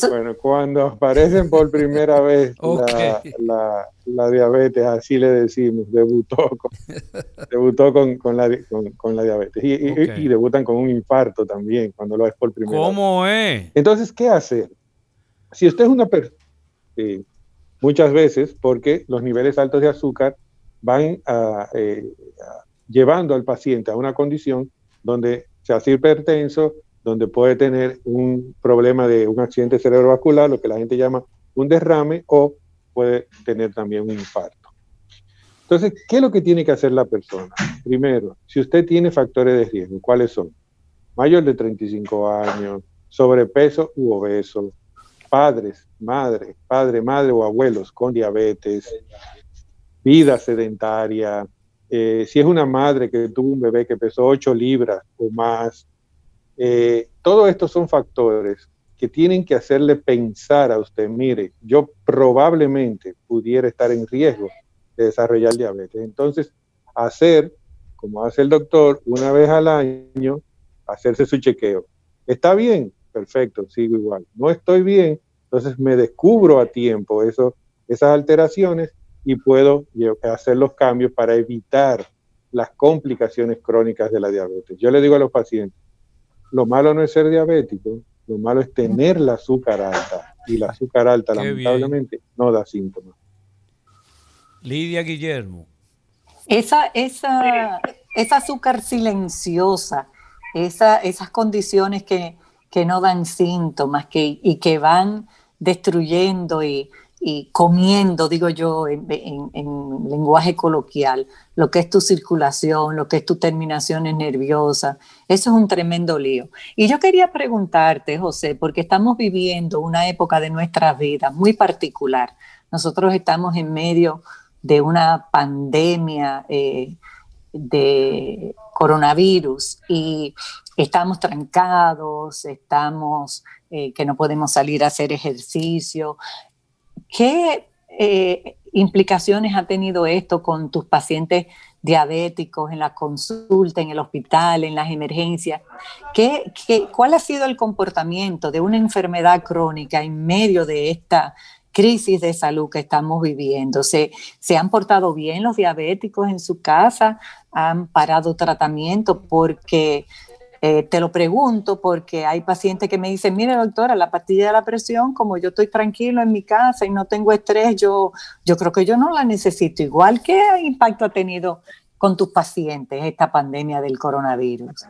Bueno, cuando aparecen por primera vez la, diabetes, así le decimos, debutó con, debutó con, la, con, la diabetes. Y, debutan con un infarto también cuando lo es por primera vez. ¿Cómo es? Entonces, ¿qué hacer? Si usted es una persona, muchas veces, porque los niveles altos de azúcar van eh, llevando al paciente a una condición donde se hace hipertenso, donde puede tener un problema de un accidente cerebrovascular, lo que la gente llama un derrame, o puede tener también un infarto. Entonces, ¿qué es lo que tiene que hacer la persona? Primero, si usted tiene factores de riesgo, ¿cuáles son? Mayor de 35 años, sobrepeso u obeso, padres, madre, padre, madre o abuelos con diabetes, vida sedentaria, eh, si es una madre que tuvo un bebé que pesó 8 libras o más, eh, todo estos son factores que tienen que hacerle pensar a usted, mire, yo probablemente pudiera estar en riesgo de desarrollar diabetes. Entonces, hacer, como hace el doctor, una vez al año, hacerse su chequeo. ¿Está bien? Perfecto, sigo igual. No estoy bien, entonces me descubro a tiempo eso, esas alteraciones y puedo hacer los cambios para evitar las complicaciones crónicas de la diabetes. Yo le digo a los pacientes, lo malo no es ser diabético, lo malo es tener la azúcar alta. Y la azúcar alta, lamentablemente, no da síntomas. Lidia Guillermo. Esa, esa, esa azúcar silenciosa, esa, esas condiciones que, que no dan síntomas que, y que van destruyendo y, y comiendo, digo yo, en, lenguaje coloquial, lo que es tu circulación, lo que es tu terminaciones nerviosas. Eso es un tremendo lío. Y yo quería preguntarte, José, porque estamos viviendo una época de nuestra vida muy particular. Nosotros estamos en medio de una pandemia eh, de coronavirus y estamos trancados, estamos eh, que no podemos salir a hacer ejercicio, ¿Qué eh, implicaciones ha tenido esto con tus pacientes diabéticos en la consulta, en el hospital, en las emergencias? ¿Qué, cuál ha sido el comportamiento de una enfermedad crónica en medio de esta crisis de salud que estamos viviendo? ¿Se, ¿Se han portado bien los diabéticos en su casa? ¿Han parado tratamiento? Porque eh, te lo pregunto porque hay pacientes que me dicen, mire doctora, la pastilla de la presión, como yo estoy tranquilo en mi casa y no tengo estrés, yo, yo creo que yo no la necesito. Igual, ¿qué impacto ha tenido con tus pacientes esta pandemia del coronavirus?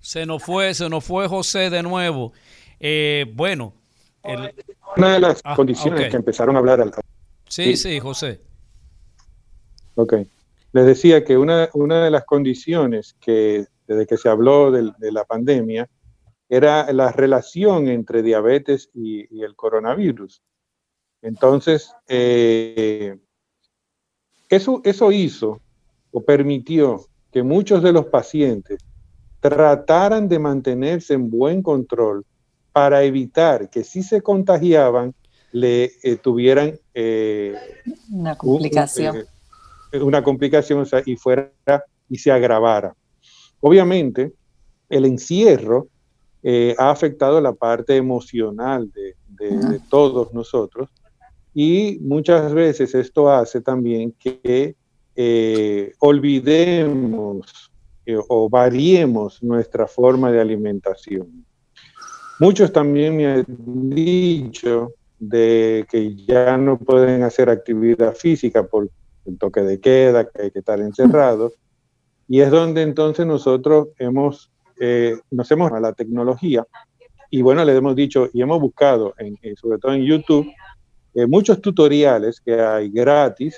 Se nos fue, se nos fue José de nuevo. Eh, bueno. Una de las ah, condiciones que empezaron a hablar al... Sí, sí, José. Ok. Les decía que una, de las condiciones que desde que se habló de, la pandemia era la relación entre diabetes y, el coronavirus. Entonces, eh, eso, eso hizo o permitió que muchos de los pacientes trataran de mantenerse en buen control para evitar que si se contagiaban le eh, tuvieran eh, una complicación una complicación y fuera y se agravara. Obviamente, el encierro eh, ha afectado la parte emocional de, todos nosotros y muchas veces esto hace también que eh, olvidemos eh, o variemos nuestra forma de alimentación. Muchos también me han dicho de que ya no pueden hacer actividad física por el toque de queda, que hay que estar encerrado. Y es donde entonces nosotros hemos, eh, nos hemos a la tecnología y bueno, le hemos dicho y hemos buscado, en, eh, sobre todo en YouTube, eh, muchos tutoriales que hay gratis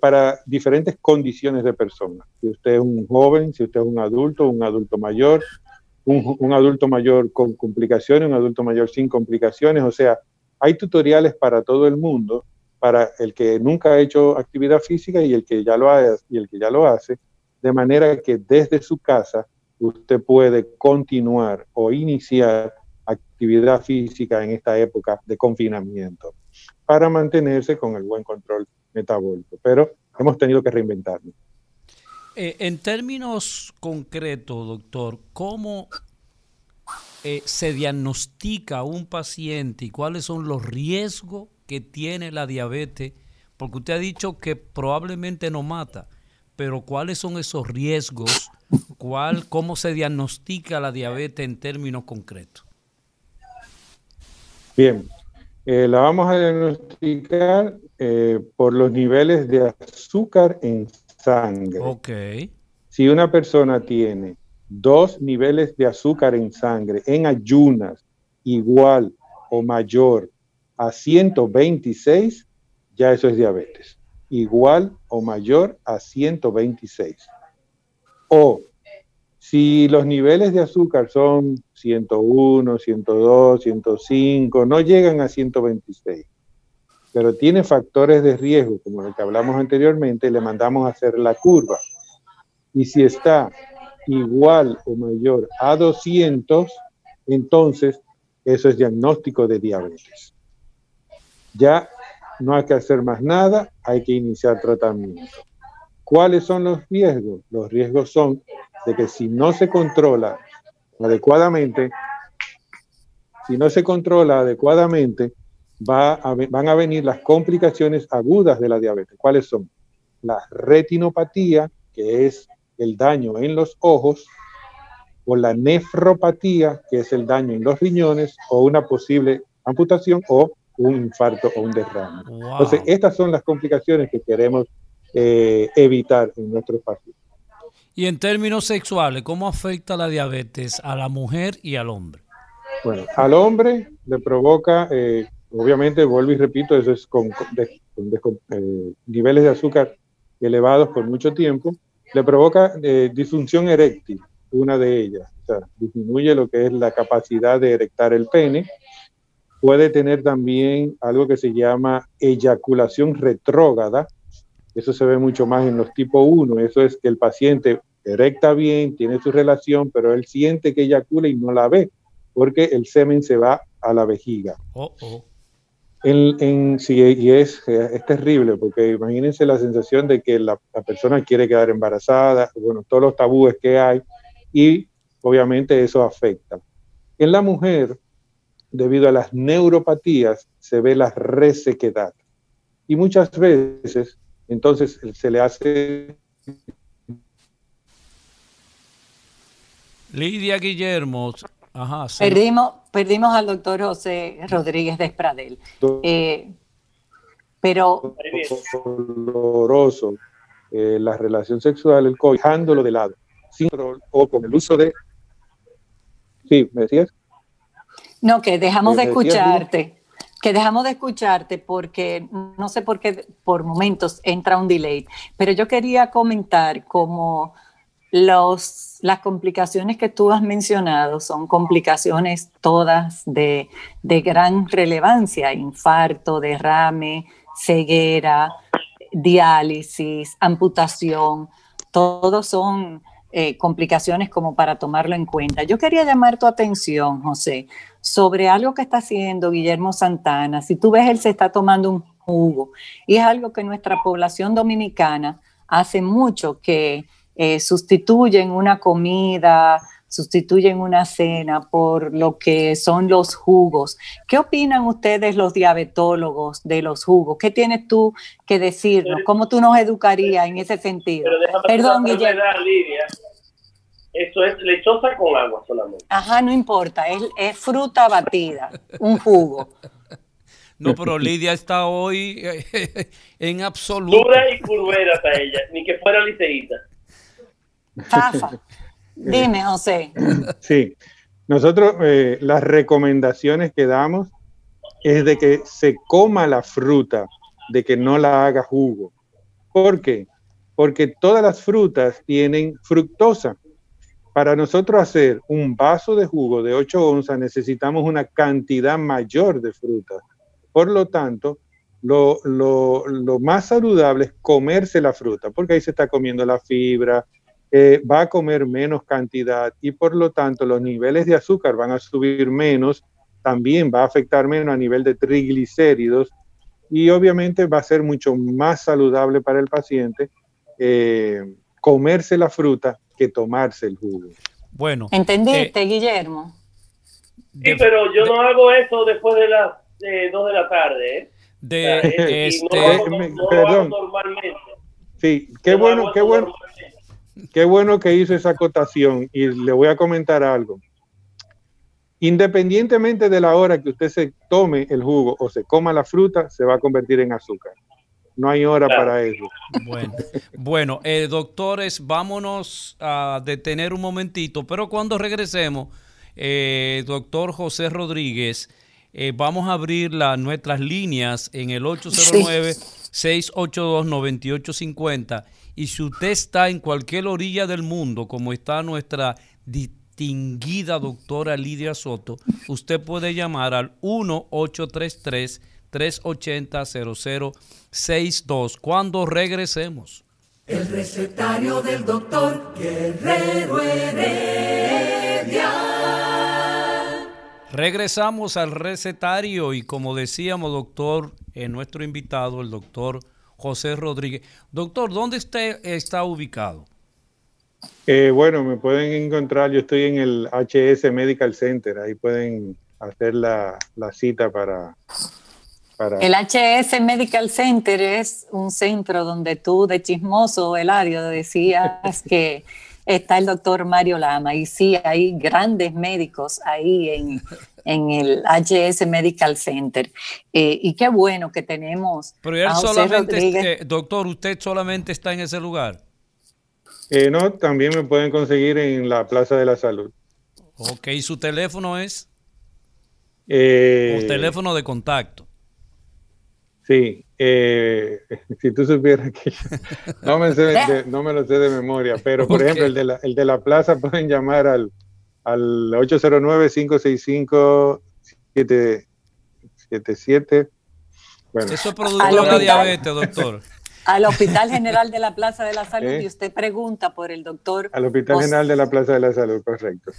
para diferentes condiciones de personas. Si usted es un joven, si usted es un adulto, un adulto mayor, un, un adulto mayor con complicaciones, un adulto mayor sin complicaciones, o sea, hay tutoriales para todo el mundo para el que nunca ha hecho actividad física y el que ya lo, ha, y el que ya lo hace, de manera que desde su casa usted puede continuar o iniciar actividad física en esta época de confinamiento para mantenerse con el buen control metabólico. Pero hemos tenido que reinventarnos. Eh, en términos concretos, doctor, ¿cómo eh, se diagnostica un paciente y cuáles son los riesgos que tiene la diabetes? Porque usted ha dicho que probablemente no mata, pero ¿cuáles son esos riesgos? ¿Cuál, ¿Cómo se diagnostica la diabetes en términos concretos? Bien, eh, la vamos a diagnosticar eh, por los niveles de azúcar en sangre. Ok. Si una persona tiene dos niveles de azúcar en sangre en ayunas igual o mayor a 126, ya eso es diabetes. Igual o mayor a 126. O si los niveles de azúcar son 101, 102, 105, no llegan a 126, pero tiene factores de riesgo, como lo que hablamos anteriormente, le mandamos a hacer la curva. Y si está igual o mayor a 200, entonces eso es diagnóstico de diabetes. Ya no hay que hacer más nada, hay que iniciar tratamiento. ¿Cuáles son los riesgos? Los riesgos son de que si no se controla adecuadamente, si no se controla adecuadamente, va van a venir las complicaciones agudas de la diabetes. ¿Cuáles son? La retinopatía, que es el daño en los ojos, o la nefropatía, que es el daño en los riñones, o una posible amputación o un infarto o un derrame. Entonces, estas son las complicaciones que queremos eh, evitar en nuestros pacientes. Y en términos sexuales, ¿cómo afecta la diabetes a la mujer y al hombre? Bueno, al hombre le provoca, eh, obviamente, vuelvo y repito, eso es con, eh, niveles de azúcar elevados por mucho tiempo, le provoca eh, disfunción eréctil, una de ellas, o sea, disminuye lo que es la capacidad de erectar el pene, puede tener también algo que se llama eyaculación retrógrada, eso se ve mucho más en los tipo 1, eso es que el paciente erecta bien, tiene su relación, pero él siente que eyacula y no la ve, porque el semen se va a la vejiga. Oh, oh. En, sí, y es, es, terrible, porque imagínense la sensación de que la, la, persona quiere quedar embarazada, bueno, todos los tabúes que hay, y obviamente eso afecta. En la mujer, debido a las neuropatías, se ve la resequedad. Y muchas veces entonces se le hace... Lidia Guillermo, Ajá, perdimos, perdimos al doctor José Rodríguez de Espradel. Eh, pero... Doloroso, eh, la relación sexual, el dejándolo de lado, sin o con el uso de... Sí, ¿me decías? No, que dejamos de escucharte que dejamos de escucharte porque no sé por qué por momentos entra un delay, pero yo quería comentar como los, las complicaciones que tú has mencionado son complicaciones todas de, de gran relevancia, infarto, derrame, ceguera, diálisis, amputación, todos son eh, complicaciones como para tomarlo en cuenta. Yo quería llamar tu atención, José, sobre algo que está haciendo Guillermo Santana. Si tú ves, él se está tomando un jugo y es algo que nuestra población dominicana hace mucho que eh, sustituyen una comida, sustituyen una cena por lo que son los jugos. ¿Qué opinan ustedes los diabetólogos de los jugos? ¿Qué tienes tú que decirnos? ¿Cómo tú nos educarías en ese sentido? Perdón, Guillermo. Eso es lechosa con agua solamente. Ajá, no importa, es, es fruta batida, un jugo. No, pero Lidia está hoy en absoluto. Dura y curvera está ella, ni que fuera liceíta. Fafa. Dime, José. Sí, nosotros eh, las recomendaciones que damos es de que se coma la fruta, de que no la haga jugo. ¿Por qué? Porque todas las frutas tienen fructosa. Para nosotros hacer un vaso de jugo de 8 onzas necesitamos una cantidad mayor de fruta. Por lo tanto, lo, lo, lo, más saludable es comerse la fruta, porque ahí se está comiendo la fibra, eh, va a comer menos cantidad y por lo tanto los niveles de azúcar van a subir menos, también va a afectar menos a nivel de triglicéridos y obviamente va a ser mucho más saludable para el paciente eh, comerse la fruta que tomarse el jugo. Bueno. ¿Entendiste, eh, Guillermo? Sí, pero yo no hago eso después de las 2 de la tarde. ¿eh? De, este, perdón. Sí, qué bueno, qué bueno. Qué bueno que hizo esa acotación y le voy a comentar algo. Independientemente de la hora que usted se tome el jugo o se coma la fruta, se va a convertir en azúcar. No hay hora para eso. Bueno, bueno eh, doctores, vámonos a detener un momentito, pero cuando regresemos, eh, doctor José Rodríguez, eh, vamos a abrir nuestras líneas en el 809-682-9850 y si usted está en cualquier orilla del mundo, como está nuestra distinguida doctora Lidia Soto, usted puede llamar al 1-833-380-0062 cuando regresemos. El recetario del doctor Guerrero Heredia. Regresamos al recetario y como decíamos, doctor, en eh, nuestro invitado, el doctor José Rodríguez. Doctor, ¿dónde usted está ubicado? Eh, bueno, me pueden encontrar, yo estoy en el HS Medical Center, ahí pueden hacer la, cita para, para... El HS Medical Center es un centro donde tú de chismoso, Eladio, decías que está el doctor Mario Lama y sí, hay grandes médicos ahí en, en el HS Medical Center. Eh, y qué bueno que tenemos. Pero él solamente, doctor, ¿usted solamente está en ese lugar? Eh, no, también me pueden conseguir en la Plaza de la Salud. Ok, ¿y su teléfono es? Eh, teléfono de contacto. Sí, eh, si tú supieras que no me, no me lo sé de memoria, pero por ejemplo el de, la, el de la plaza pueden llamar al al 809-565-77. Bueno. Eso es producto de la diabetes, doctor. Al Hospital General de la Plaza de la Salud ¿Eh? y usted pregunta por el doctor. Al Hospital General de la Plaza de la Salud, correcto.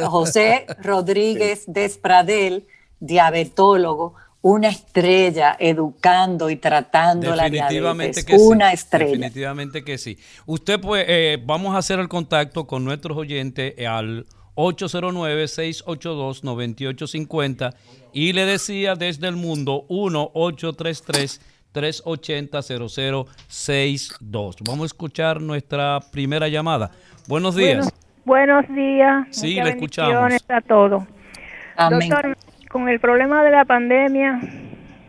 José Rodríguez Despradel, diabetólogo, una estrella educando y tratando la diabetes. Que una estrella. Definitivamente que sí. Usted, pues, eh, vamos a hacer el contacto con nuestros oyentes al 809-682-9850 y le decía desde el mundo 1-833-380-0062. Vamos a escuchar nuestra primera llamada. Buenos días. buenos días. Sí, le escuchamos. a todos. Doctor, con el problema de la pandemia,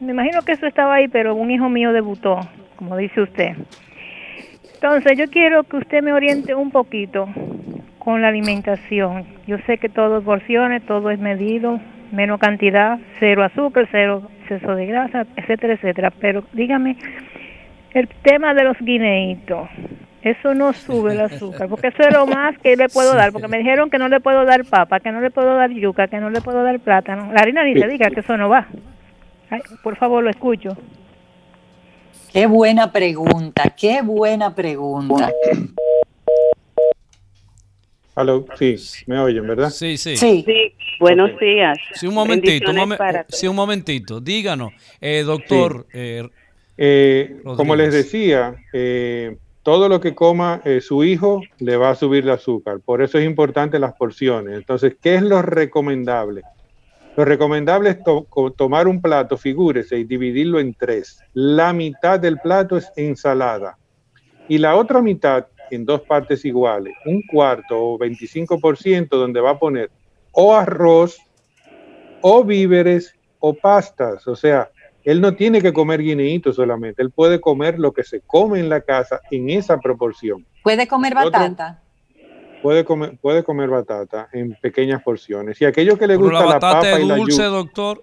me imagino que eso estaba ahí, pero un hijo mío debutó, como dice usted. Entonces, yo quiero que usted me oriente un poquito con la alimentación. Yo sé que todo es porciones, todo es medido, menos cantidad, cero azúcar, cero exceso de grasa, etcétera, etcétera. Pero dígame, el tema de los guineitos, eso no sube el azúcar, porque eso es lo más que le puedo dar, porque me dijeron que no le puedo dar papa, que no le puedo dar yuca, que no le puedo dar plátano. La harina ni se diga que eso no va. por favor, lo escucho. Qué buena pregunta, qué buena pregunta. Aló, sí, me oyen, ¿verdad? Sí, sí. Sí, buenos días. Sí, un momentito, sí, un momentito. Díganos, eh, doctor. Eh, eh, como les decía, todo lo que coma su hijo le va a subir el azúcar. Por eso es importante las porciones. Entonces, ¿qué es lo recomendable? Lo recomendable es tomar un plato, figúrese, y dividirlo en tres. La mitad del plato es ensalada y la otra mitad en dos partes iguales, un cuarto o 25% donde va a poner o arroz o víveres o pastas. O sea, él no tiene que comer guineíto solamente, él puede comer lo que se come en la casa en esa proporción. ¿Puede comer batata? puede comer, puede comer batata en pequeñas porciones. Y aquello que le gusta la, papa y la yuca, doctor.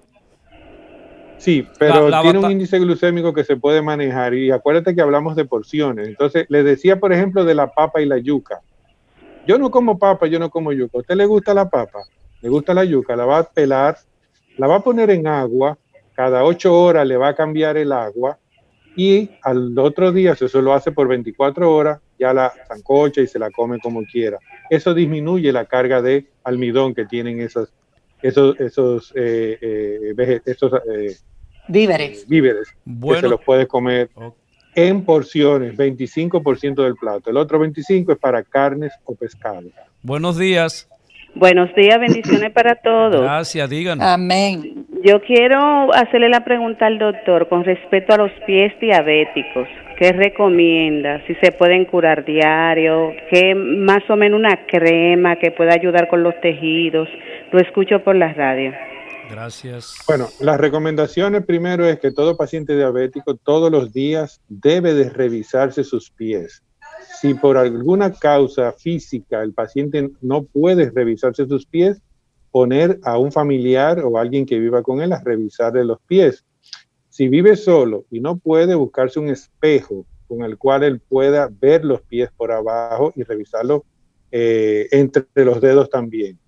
Sí, pero tiene un índice glucémico que se puede manejar y acuérdate que hablamos de porciones. Entonces, le decía, por ejemplo, de la papa y la yuca. Yo no como papa, yo no como yuca. ¿A usted le gusta la papa? ¿Le gusta la yuca? La va a pelar, la va a poner en agua, cada ocho horas le va a cambiar el agua y al otro día, si eso lo hace por 24 horas, ya la zancocha y se la come como quiera. Eso disminuye la carga de almidón que tienen esos, esos, esos, eh, eh, esos víveres, víveres que se los puedes comer en porciones, 25% del plato. El otro 25% es para carnes o pescados. Buenos días. Buenos días, bendiciones para todos. Gracias, díganos. Amén. Yo quiero hacerle la pregunta al doctor con respecto a los pies diabéticos. ¿Qué recomienda? Si se pueden curar diario, ¿qué más o menos una crema que pueda ayudar con los tejidos? Lo escucho por la radio. Gracias. Bueno, las recomendaciones primero es que todo paciente diabético todos los días debe de revisarse sus pies. Si por alguna causa física el paciente no puede revisarse sus pies, poner a un familiar o alguien que viva con él a revisarle los pies. Si vive solo y no puede buscarse un espejo con el cual él pueda ver los pies por abajo y revisarlo eh, entre los dedos también.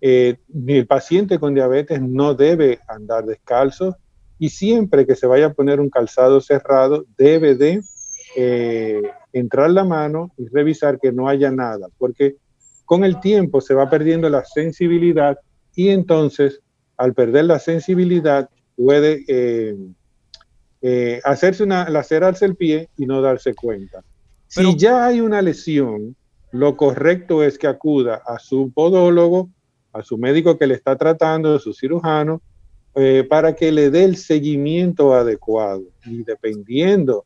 Eh, el paciente con diabetes no debe andar descalzo y siempre que se vaya a poner un calzado cerrado debe de eh, entrar la mano y revisar que no haya nada, porque con el tiempo se va perdiendo la sensibilidad y entonces al perder la sensibilidad puede eh, hacerse una, lacerarse el pie y no darse cuenta. si ya hay una lesión, lo correcto es que acuda a su podólogo a su médico que le está tratando, a su cirujano, eh, para que le dé el seguimiento adecuado. Y dependiendo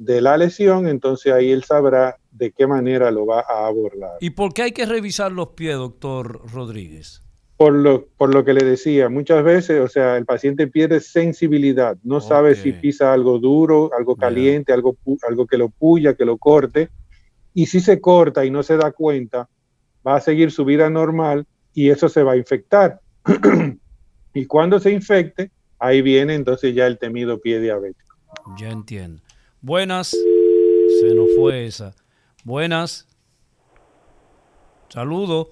de la lesión, entonces ahí él sabrá de qué manera lo va a abordar. ¿Y por qué hay que revisar los pies, doctor Rodríguez? Por lo, por lo que le decía, muchas veces, o sea, el paciente pierde sensibilidad, no sabe si pisa algo duro, algo caliente, algo, algo que lo puya, que lo corte, y si se corta y no se da cuenta, va a seguir su vida normal y eso se va a infectar. y cuando se infecte, ahí viene entonces ya el temido pie diabético. Ya entiendo. Buenas, se nos fue esa. Buenas. Saludo.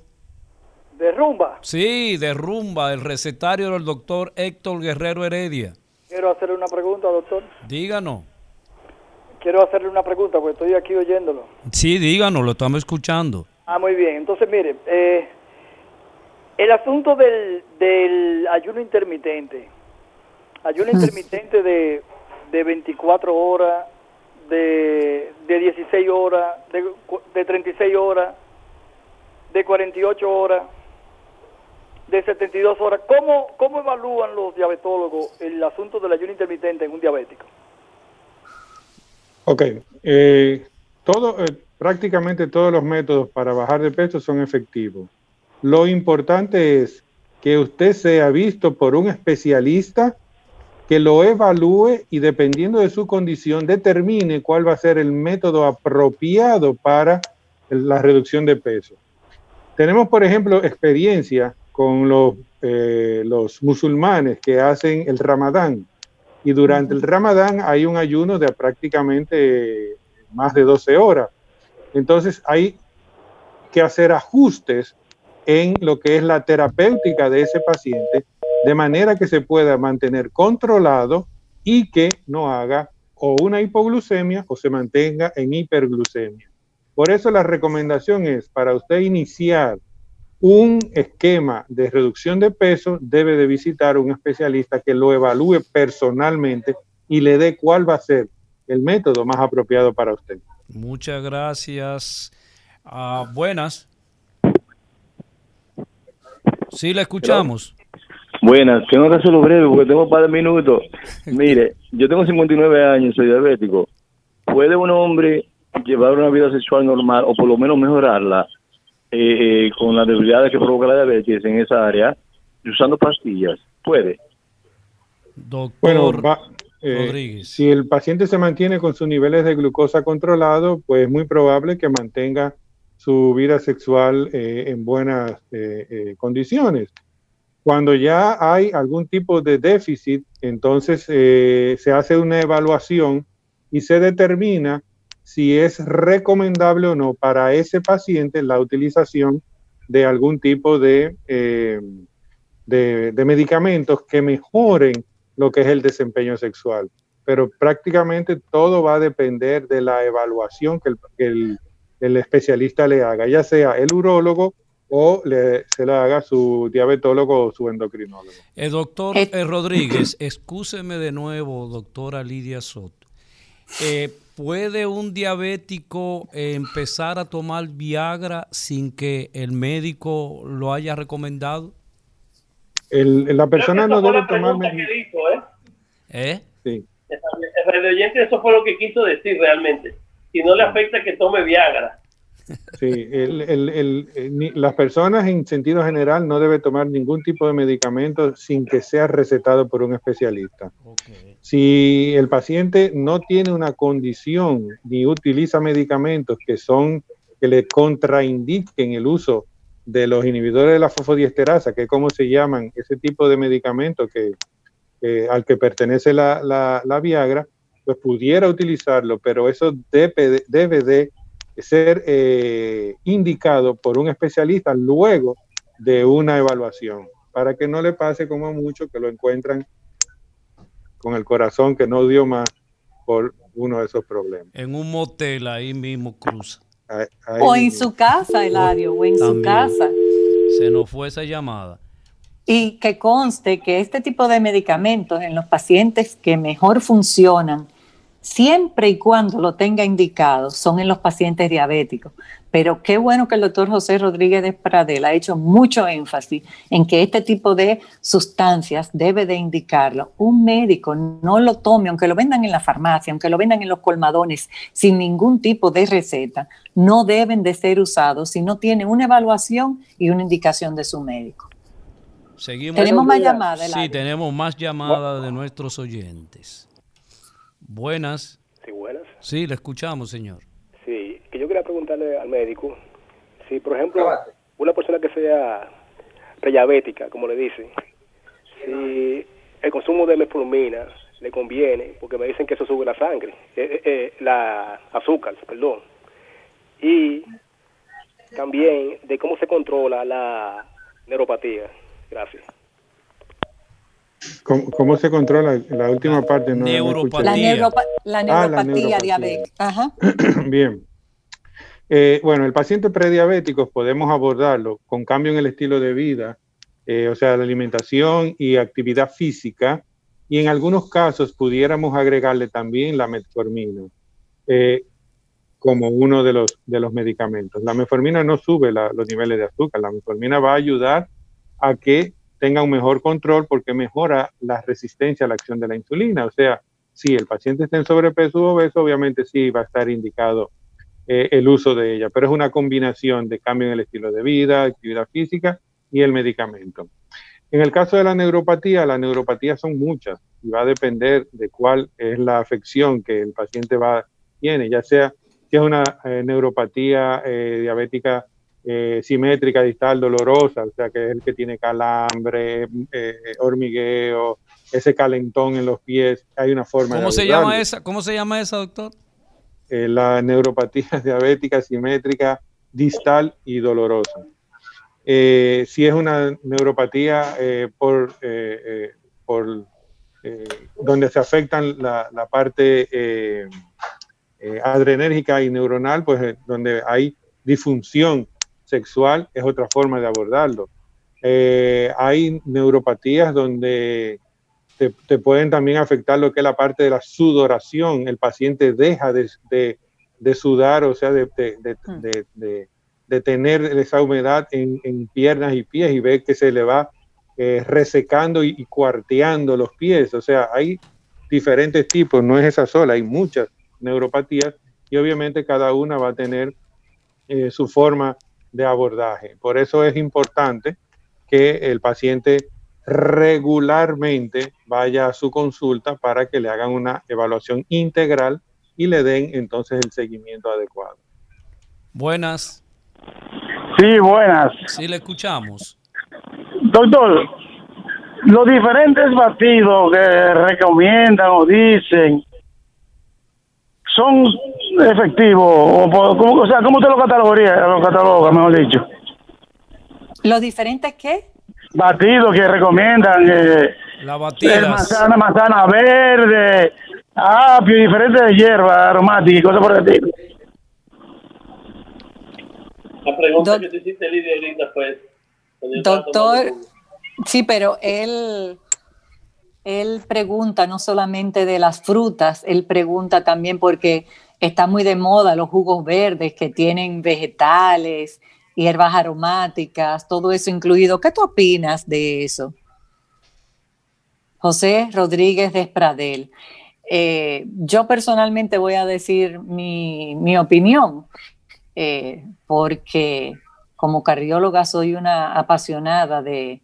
¿De rumba? Sí, de rumba, el recetario del doctor Héctor Guerrero Heredia. Quiero hacerle una pregunta, doctor. Díganos. Quiero hacerle una pregunta, porque estoy aquí oyéndolo. Sí, díganos, lo estamos escuchando. Ah, muy bien. Entonces, mire, eh, el asunto del, del ayuno intermitente, ayuno intermitente de, de 24 horas, de, de 16 horas, de, de 36 horas, de 48 horas, de 72 horas. ¿Cómo, ¿Cómo evalúan los diabetólogos el asunto del ayuno intermitente en un diabético? Ok, eh, eh, prácticamente todos los métodos para bajar de peso son efectivos. Lo importante es que usted sea visto por un especialista que lo evalúe y dependiendo de su condición determine cuál va a ser el método apropiado para la reducción de peso. Tenemos, por ejemplo, experiencia con los, eh, los musulmanes que hacen el ramadán y durante el ramadán hay un ayuno de prácticamente más de 12 horas. Entonces hay que hacer ajustes en lo que es la terapéutica de ese paciente, de manera que se pueda mantener controlado y que no haga o una hipoglucemia o se mantenga en hiperglucemia. Por eso la recomendación es, para usted iniciar un esquema de reducción de peso, debe de visitar un especialista que lo evalúe personalmente y le dé cuál va a ser el método más apropiado para usted. Muchas gracias. Ah, buenas. Sí, la escuchamos. Buenas, tengo que hacerlo breve porque tengo un par de minutos. Mire, yo tengo 59 años, soy diabético. ¿Puede un hombre llevar una vida sexual normal o por lo menos mejorarla eh, eh, con las debilidades que provoca la diabetes en esa área usando pastillas? ¿Puede? Doctor bueno, eh, si el paciente se mantiene con sus niveles de glucosa controlado, pues es muy probable que mantenga su vida sexual eh, en buenas eh, eh, condiciones. Cuando ya hay algún tipo de déficit, entonces se hace una evaluación y se determina si es recomendable o no para ese paciente la utilización de algún tipo de, de, medicamentos que mejoren lo que es el desempeño sexual. Pero prácticamente todo va a depender de la evaluación que el, el especialista le haga, ya sea el urólogo o le, se le haga su diabetólogo o su endocrinólogo. El eh, doctor eh, Rodríguez, excúseme de nuevo, doctora Lidia Soto. Eh, ¿Puede un diabético empezar a tomar Viagra sin que el médico lo haya recomendado? El, la persona no debe tomar ¿eh? ¿Eh? Sí. El eso fue lo que quiso decir realmente. Si no le afecta que tome Viagra. Sí, el, las personas en sentido general no deben tomar ningún tipo de medicamento sin que sea recetado por un especialista. Si el paciente no tiene una condición ni utiliza medicamentos que son que le contraindiquen el uso de los inhibidores de la fosfodiesterasa, que es como se llaman ese tipo de medicamentos que, al que pertenece la, la, Viagra, pues pudiera utilizarlo, pero eso debe, debe de ser eh, indicado por un especialista luego de una evaluación, para que no le pase como a muchos que lo encuentran con el corazón que no dio más por uno de esos problemas. En un motel ahí mismo cruza. o en su casa, Eladio, o en su casa. Se nos fue esa llamada. Y que conste que este tipo de medicamentos en los pacientes que mejor funcionan siempre y cuando lo tenga indicado, son en los pacientes diabéticos. Pero qué bueno que el doctor José Rodríguez de Pradel ha hecho mucho énfasis en que este tipo de sustancias debe de indicarlo. Un médico no lo tome, aunque lo vendan en la farmacia, aunque lo vendan en los colmadones, sin ningún tipo de receta, no deben de ser usados si no tiene una evaluación y una indicación de su médico. Seguimos. Tenemos más llamadas. Sí, tenemos más llamadas de nuestros oyentes. Buenas. Sí, buenas. Sí, le escuchamos, señor. Sí, que yo quería preguntarle al médico si, por ejemplo, una persona que sea prediabética, como le dicen, si el consumo de metformina le conviene, porque me dicen que eso sube la sangre, eh, eh, eh, la azúcar, perdón. Y también de cómo se controla la neuropatía. Gracias. ¿Cómo, se controla la última parte? No, neuropatía. La, neuropatía, diabética. Bien. Eh, bueno, el paciente prediabético podemos abordarlo con cambio en el estilo de vida, eh, o sea, la alimentación y actividad física, y en algunos casos pudiéramos agregarle también la metformina eh, como uno de los, de los medicamentos. La metformina no sube los niveles de azúcar, la metformina va a ayudar a que tenga un mejor control porque mejora la resistencia a la acción de la insulina. O sea, si el paciente está en sobrepeso o obeso, obviamente sí va a estar indicado eh, el uso de ella, pero es una combinación de cambio en el estilo de vida, actividad física y el medicamento. En el caso de la neuropatía, las neuropatías son muchas y va a depender de cuál es la afección que el paciente va tiene, ya sea si es una eh, neuropatía eh, diabética eh, simétrica distal dolorosa, o sea que es el que tiene calambre, eh, hormigueo, ese calentón en los pies, hay una forma ¿Cómo se llama esa? ¿Cómo se llama esa, doctor? Eh, la neuropatía diabética simétrica distal y dolorosa. si es una neuropatía por, por donde se afectan la, la parte adrenérgica y neuronal, pues donde hay disfunción sexual es otra forma de abordarlo. Eh, hay neuropatías donde te, pueden también afectar lo que es la parte de la sudoración. El paciente deja de, sudar, o sea, de, tener esa humedad en, piernas y pies y ve que se le va eh, resecando y, cuarteando los pies. O sea, hay diferentes tipos, no es esa sola, hay muchas neuropatías y obviamente cada una va a tener eh, su forma de abordaje. Por eso es importante que el paciente regularmente vaya a su consulta para que le hagan una evaluación integral y le den entonces el seguimiento adecuado. Buenas. Sí, buenas. Sí, le escuchamos. Doctor, los diferentes batidos que recomiendan o dicen son efectivos? O, sea, ¿cómo te lo catalogaría, lo cataloga, mejor dicho? ¿Los diferentes qué? Batidos que recomiendan. Eh, la batida. Manzana, manzana verde, apio, diferentes hierbas aromáticas y cosas por el estilo. La pregunta que te hiciste, Lidia, ahorita fue... Doctor, sí, pero él, él pregunta no solamente de las frutas, él pregunta también porque está muy de moda los jugos verdes que tienen vegetales, hierbas aromáticas, todo eso incluido. ¿Qué tú opinas de eso? José Rodríguez de Espradel. Eh, yo personalmente voy a decir mi, opinión, eh, porque como cardióloga soy una apasionada de,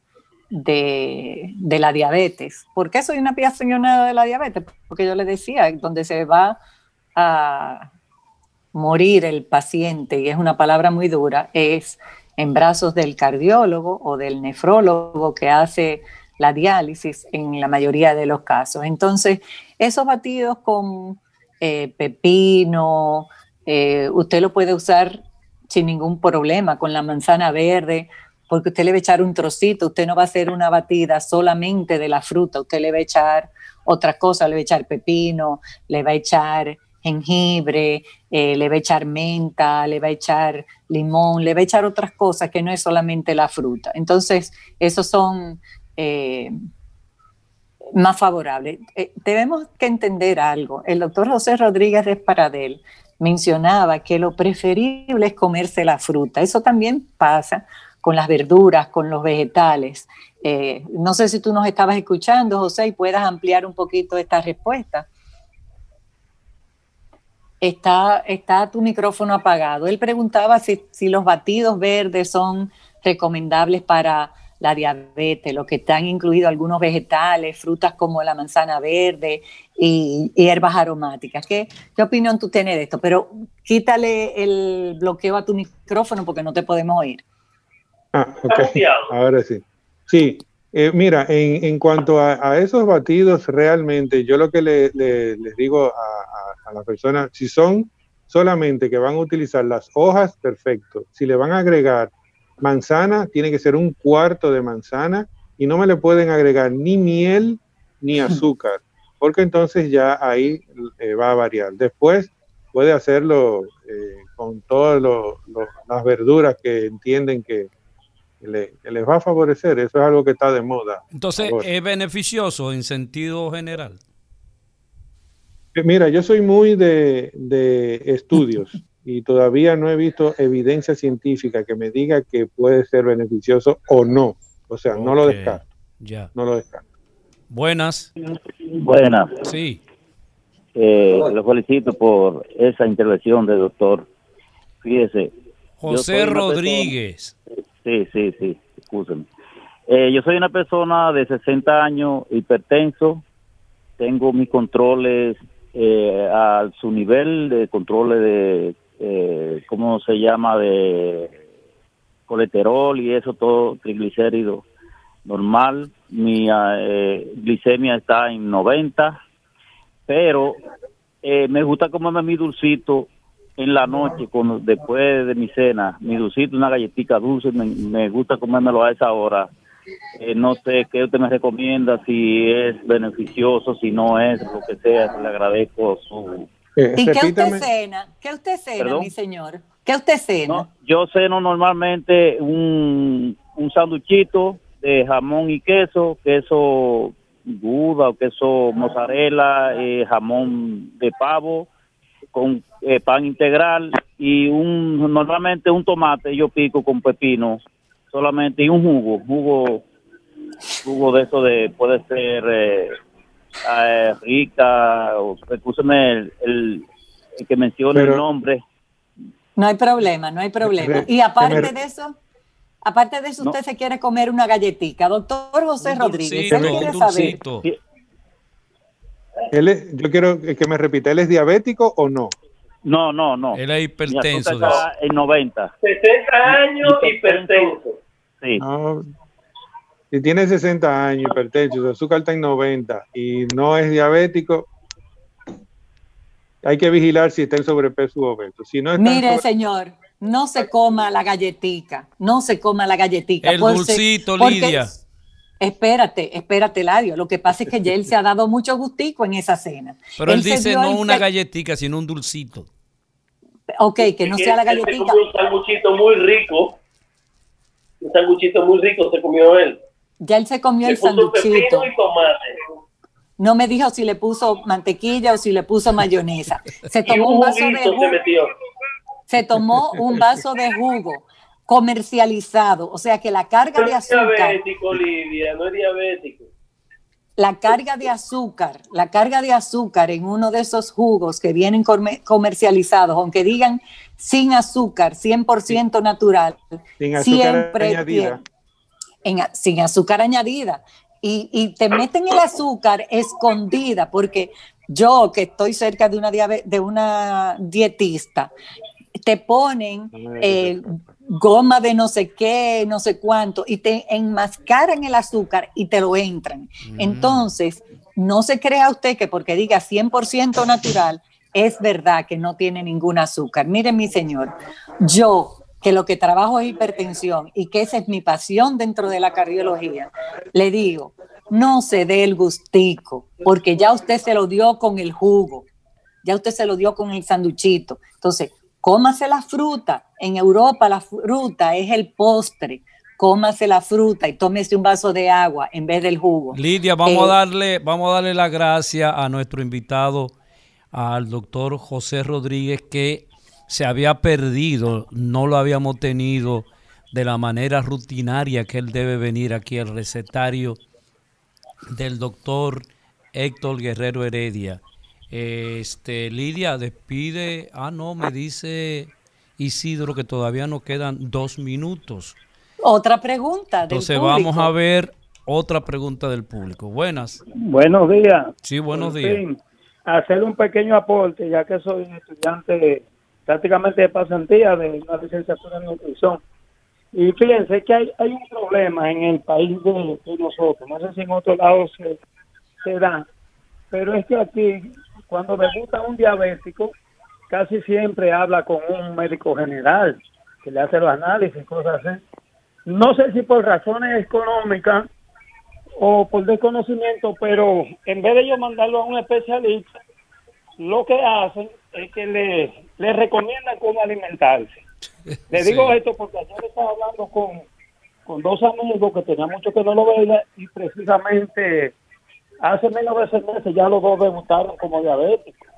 de, la diabetes. ¿Por qué soy una apasionada de la diabetes? Porque yo le decía, donde se va a morir el paciente, y es una palabra muy dura, es en brazos del cardiólogo o del nefrólogo que hace la diálisis en la mayoría de los casos. Entonces, esos batidos con eh, pepino, eh, usted lo puede usar sin ningún problema con la manzana verde, porque usted le va a echar un trocito, usted no va a hacer una batida solamente de la fruta, usted le va a echar otra cosa, le va a echar pepino, le va a echar jengibre, eh, le va a echar menta, le va a echar limón, le va a echar otras cosas que no es solamente la fruta. Entonces, esos son eh, más favorable. Eh, debemos que entender algo. El doctor José Rodríguez de Paradel mencionaba que lo preferible es comerse la fruta. Eso también pasa con las verduras, con los vegetales. No sé si tú nos estabas escuchando, José, y puedas ampliar un poquito esta respuesta. Está, está tu micrófono apagado. Él preguntaba si, si los batidos verdes son recomendables para la diabetes, lo que están incluidos algunos vegetales, frutas como la manzana verde y, hierbas aromáticas. ¿Qué, ¿Qué, opinión tú tienes de esto? Pero quítale el bloqueo a tu micrófono porque no te podemos oír. Ah, ok. Ahora sí. Sí, eh, mira, en, en cuanto a, esos batidos, realmente yo lo que le, les digo a, a, a la persona, si son solamente que van a utilizar las hojas, perfecto. Si le van a agregar manzana tiene que ser un cuarto de manzana y no me le pueden agregar ni miel ni azúcar, porque entonces ya ahí eh, va a variar. Después puede hacerlo eh, con todas las verduras que entienden que, les va a favorecer. Eso es algo que está de moda. Entonces, ¿es beneficioso en sentido general? Eh, mira, yo soy muy de, de estudios. y todavía no he visto evidencia científica que me diga que puede ser beneficioso o no. O sea, no lo descarto. Ya. No lo descarto. Buenas. Buenas. Sí. Eh, lo felicito por esa intervención del doctor. Fíjese. José Rodríguez. sí, sí, sí. Escúcheme. Eh, yo soy una persona de 60 años, hipertenso. Tengo mis controles eh, a su nivel de controles de eh, ¿cómo se llama? De colesterol y eso, todo triglicérido normal. Mi eh, glicemia está en 90, pero eh, me gusta comerme mi dulcito en la noche, con, después de mi cena, mi dulcito, una galletita dulce, me, me gusta comérmelo a esa hora. Eh, no sé qué usted me recomienda, si es beneficioso, si no es, lo que sea, le agradezco su eh, ¿Y qué usted cena? ¿Qué usted cena, mi señor? ¿Qué usted cena? yo ceno normalmente un, un sanduchito de jamón y queso, queso Buda o queso mozzarella, eh, jamón de pavo con eh, pan integral y un normalmente un tomate yo pico con pepino solamente y un jugo, jugo jugo de eso de puede ser eh, eh, rica, o el, el, que mencione el nombre. No hay problema, no hay problema. Y aparte de eso, aparte de eso, usted se quiere comer una galletita. Doctor José Rodríguez, Él yo quiero que me repita, ¿él es diabético o no? No, no, no. Él es hipertenso. En 90. 60 años hipertenso. Sí. Ah, si tiene 60 años, hipertenso, su azúcar está en 90 y no es diabético, hay que vigilar si está en sobrepeso o obeso. Si no Mire, señor, no se coma la galletica, no se coma la galletica. El dulcito, Lidia. Espérate, espérate, Ladio. Lo que pasa es que ya él se ha dado mucho gustico en esa cena. Pero él, dice no una galletica, sino un dulcito. Ok, que no sea la galletita. un sanguchito muy rico. Un sanguchito muy rico se comió él. Ya él se comió el sanguchito. No me dijo si le puso mantequilla o si le puso mayonesa. Se tomó un, vaso de jugo. Se, tomó un vaso de jugo comercializado, o sea que la carga de azúcar. No es diabético, Olivia, no es diabético la carga de azúcar, la carga de azúcar en uno de esos jugos que vienen comercializados, aunque digan sin azúcar, 100% natural, sin azúcar siempre añadida. sin azúcar añadida. Y, te meten el azúcar escondida, porque yo que estoy cerca de una, de una dietista, te ponen eh, goma de no sé qué, no sé cuánto, y te enmascaran el azúcar y te lo entran. Mm. Entonces, no se crea usted que porque diga 100% natural, es verdad que no tiene ningún azúcar. Mire, mi señor, yo que lo que trabajo es hipertensión y que esa es mi pasión dentro de la cardiología, le digo, no se dé el gustico, porque ya usted se lo dio con el jugo, ya usted se lo dio con el sanduchito. Entonces, cómase la fruta. En Europa la fruta es el postre. Cómase la fruta y tómese un vaso de agua en vez del jugo. Lidia, vamos a eh, darle, vamos a darle la gracia a nuestro invitado, al doctor José Rodríguez, que se había perdido, no lo habíamos tenido de la manera rutinaria que él debe venir aquí al recetario del doctor Héctor Guerrero Heredia. Este, Lidia, despide. Ah, no, me dice Isidro que todavía nos quedan dos minutos. Otra pregunta. Entonces vamos a ver otra pregunta del público. Buenas. Buenos días. Sí, buenos días. hacer un pequeño aporte, ya que soy estudiante prácticamente de pasantía de una licenciatura en nutrición. Y fíjense que hay, hay un problema en el país de, nosotros, no sé si en otros lados se, se da, pero es que aquí cuando me gusta un diabético, casi siempre habla con un médico general que le hace los análisis, y cosas así. No sé si por razones económicas o por desconocimiento, pero en vez de yo mandarlo a un especialista, lo que hacen es que le, le recomiendan cómo alimentarse. Le digo esto porque ayer estaba hablando con, con dos amigos que tenía mucho que no lo veía y precisamente hace menos de seis meses ya los dos debutaron como diabéticos.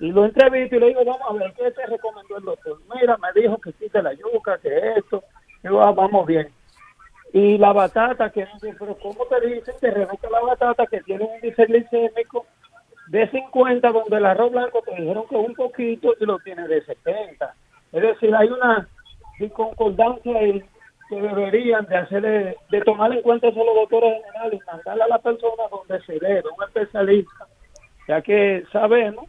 Y lo entrevisto y le digo, vamos a ver, ¿qué te recomendó el doctor? Mira, me dijo que quite la yuca, que esto. Digo, ah, vamos bien. Y la batata, que pero ¿cómo te dicen que reduzca la batata que tiene un índice glicémico de 50, donde el arroz blanco te dijeron que un poquito y lo tiene de 70? Es decir, hay una concordancia que deberían de hacerle, de tomar en cuenta eso los doctores generales y mandarle a la persona donde se debe, un especialista, ya que sabemos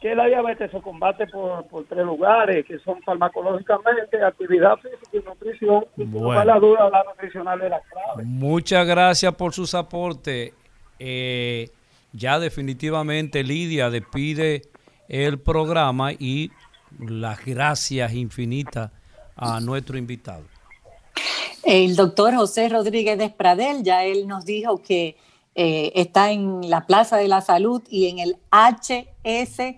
que la diabetes se combate por, tres lugares, que son farmacológicamente, actividad física y nutrición, y bueno. la duda, la nutricional de la clave. Muchas gracias por sus aportes. Eh, ya definitivamente Lidia despide el programa y las gracias infinitas a nuestro invitado. El doctor José Rodríguez Despradel, ya él nos dijo que eh, está en la Plaza de la Salud y en el HS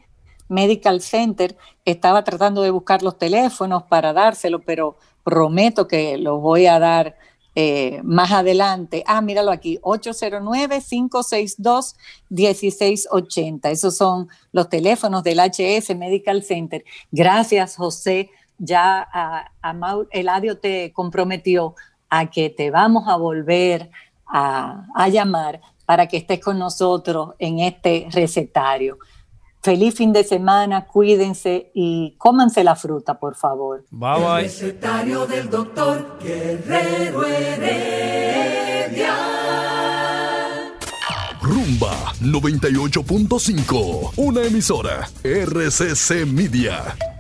Medical Center. Estaba tratando de buscar los teléfonos para dárselo, pero prometo que los voy a dar eh, más adelante. Ah, míralo aquí, 809-562-1680. Esos son los teléfonos del HS Medical Center. Gracias, José ya a, Eladio te comprometió a que te vamos a volver a, llamar para que estés con nosotros en este recetario. Feliz fin de semana, cuídense y cómanse la fruta, por favor. Bye bye. El recetario del doctor Guerrero Heredia. Rumba 98.5, una emisora RCC Media.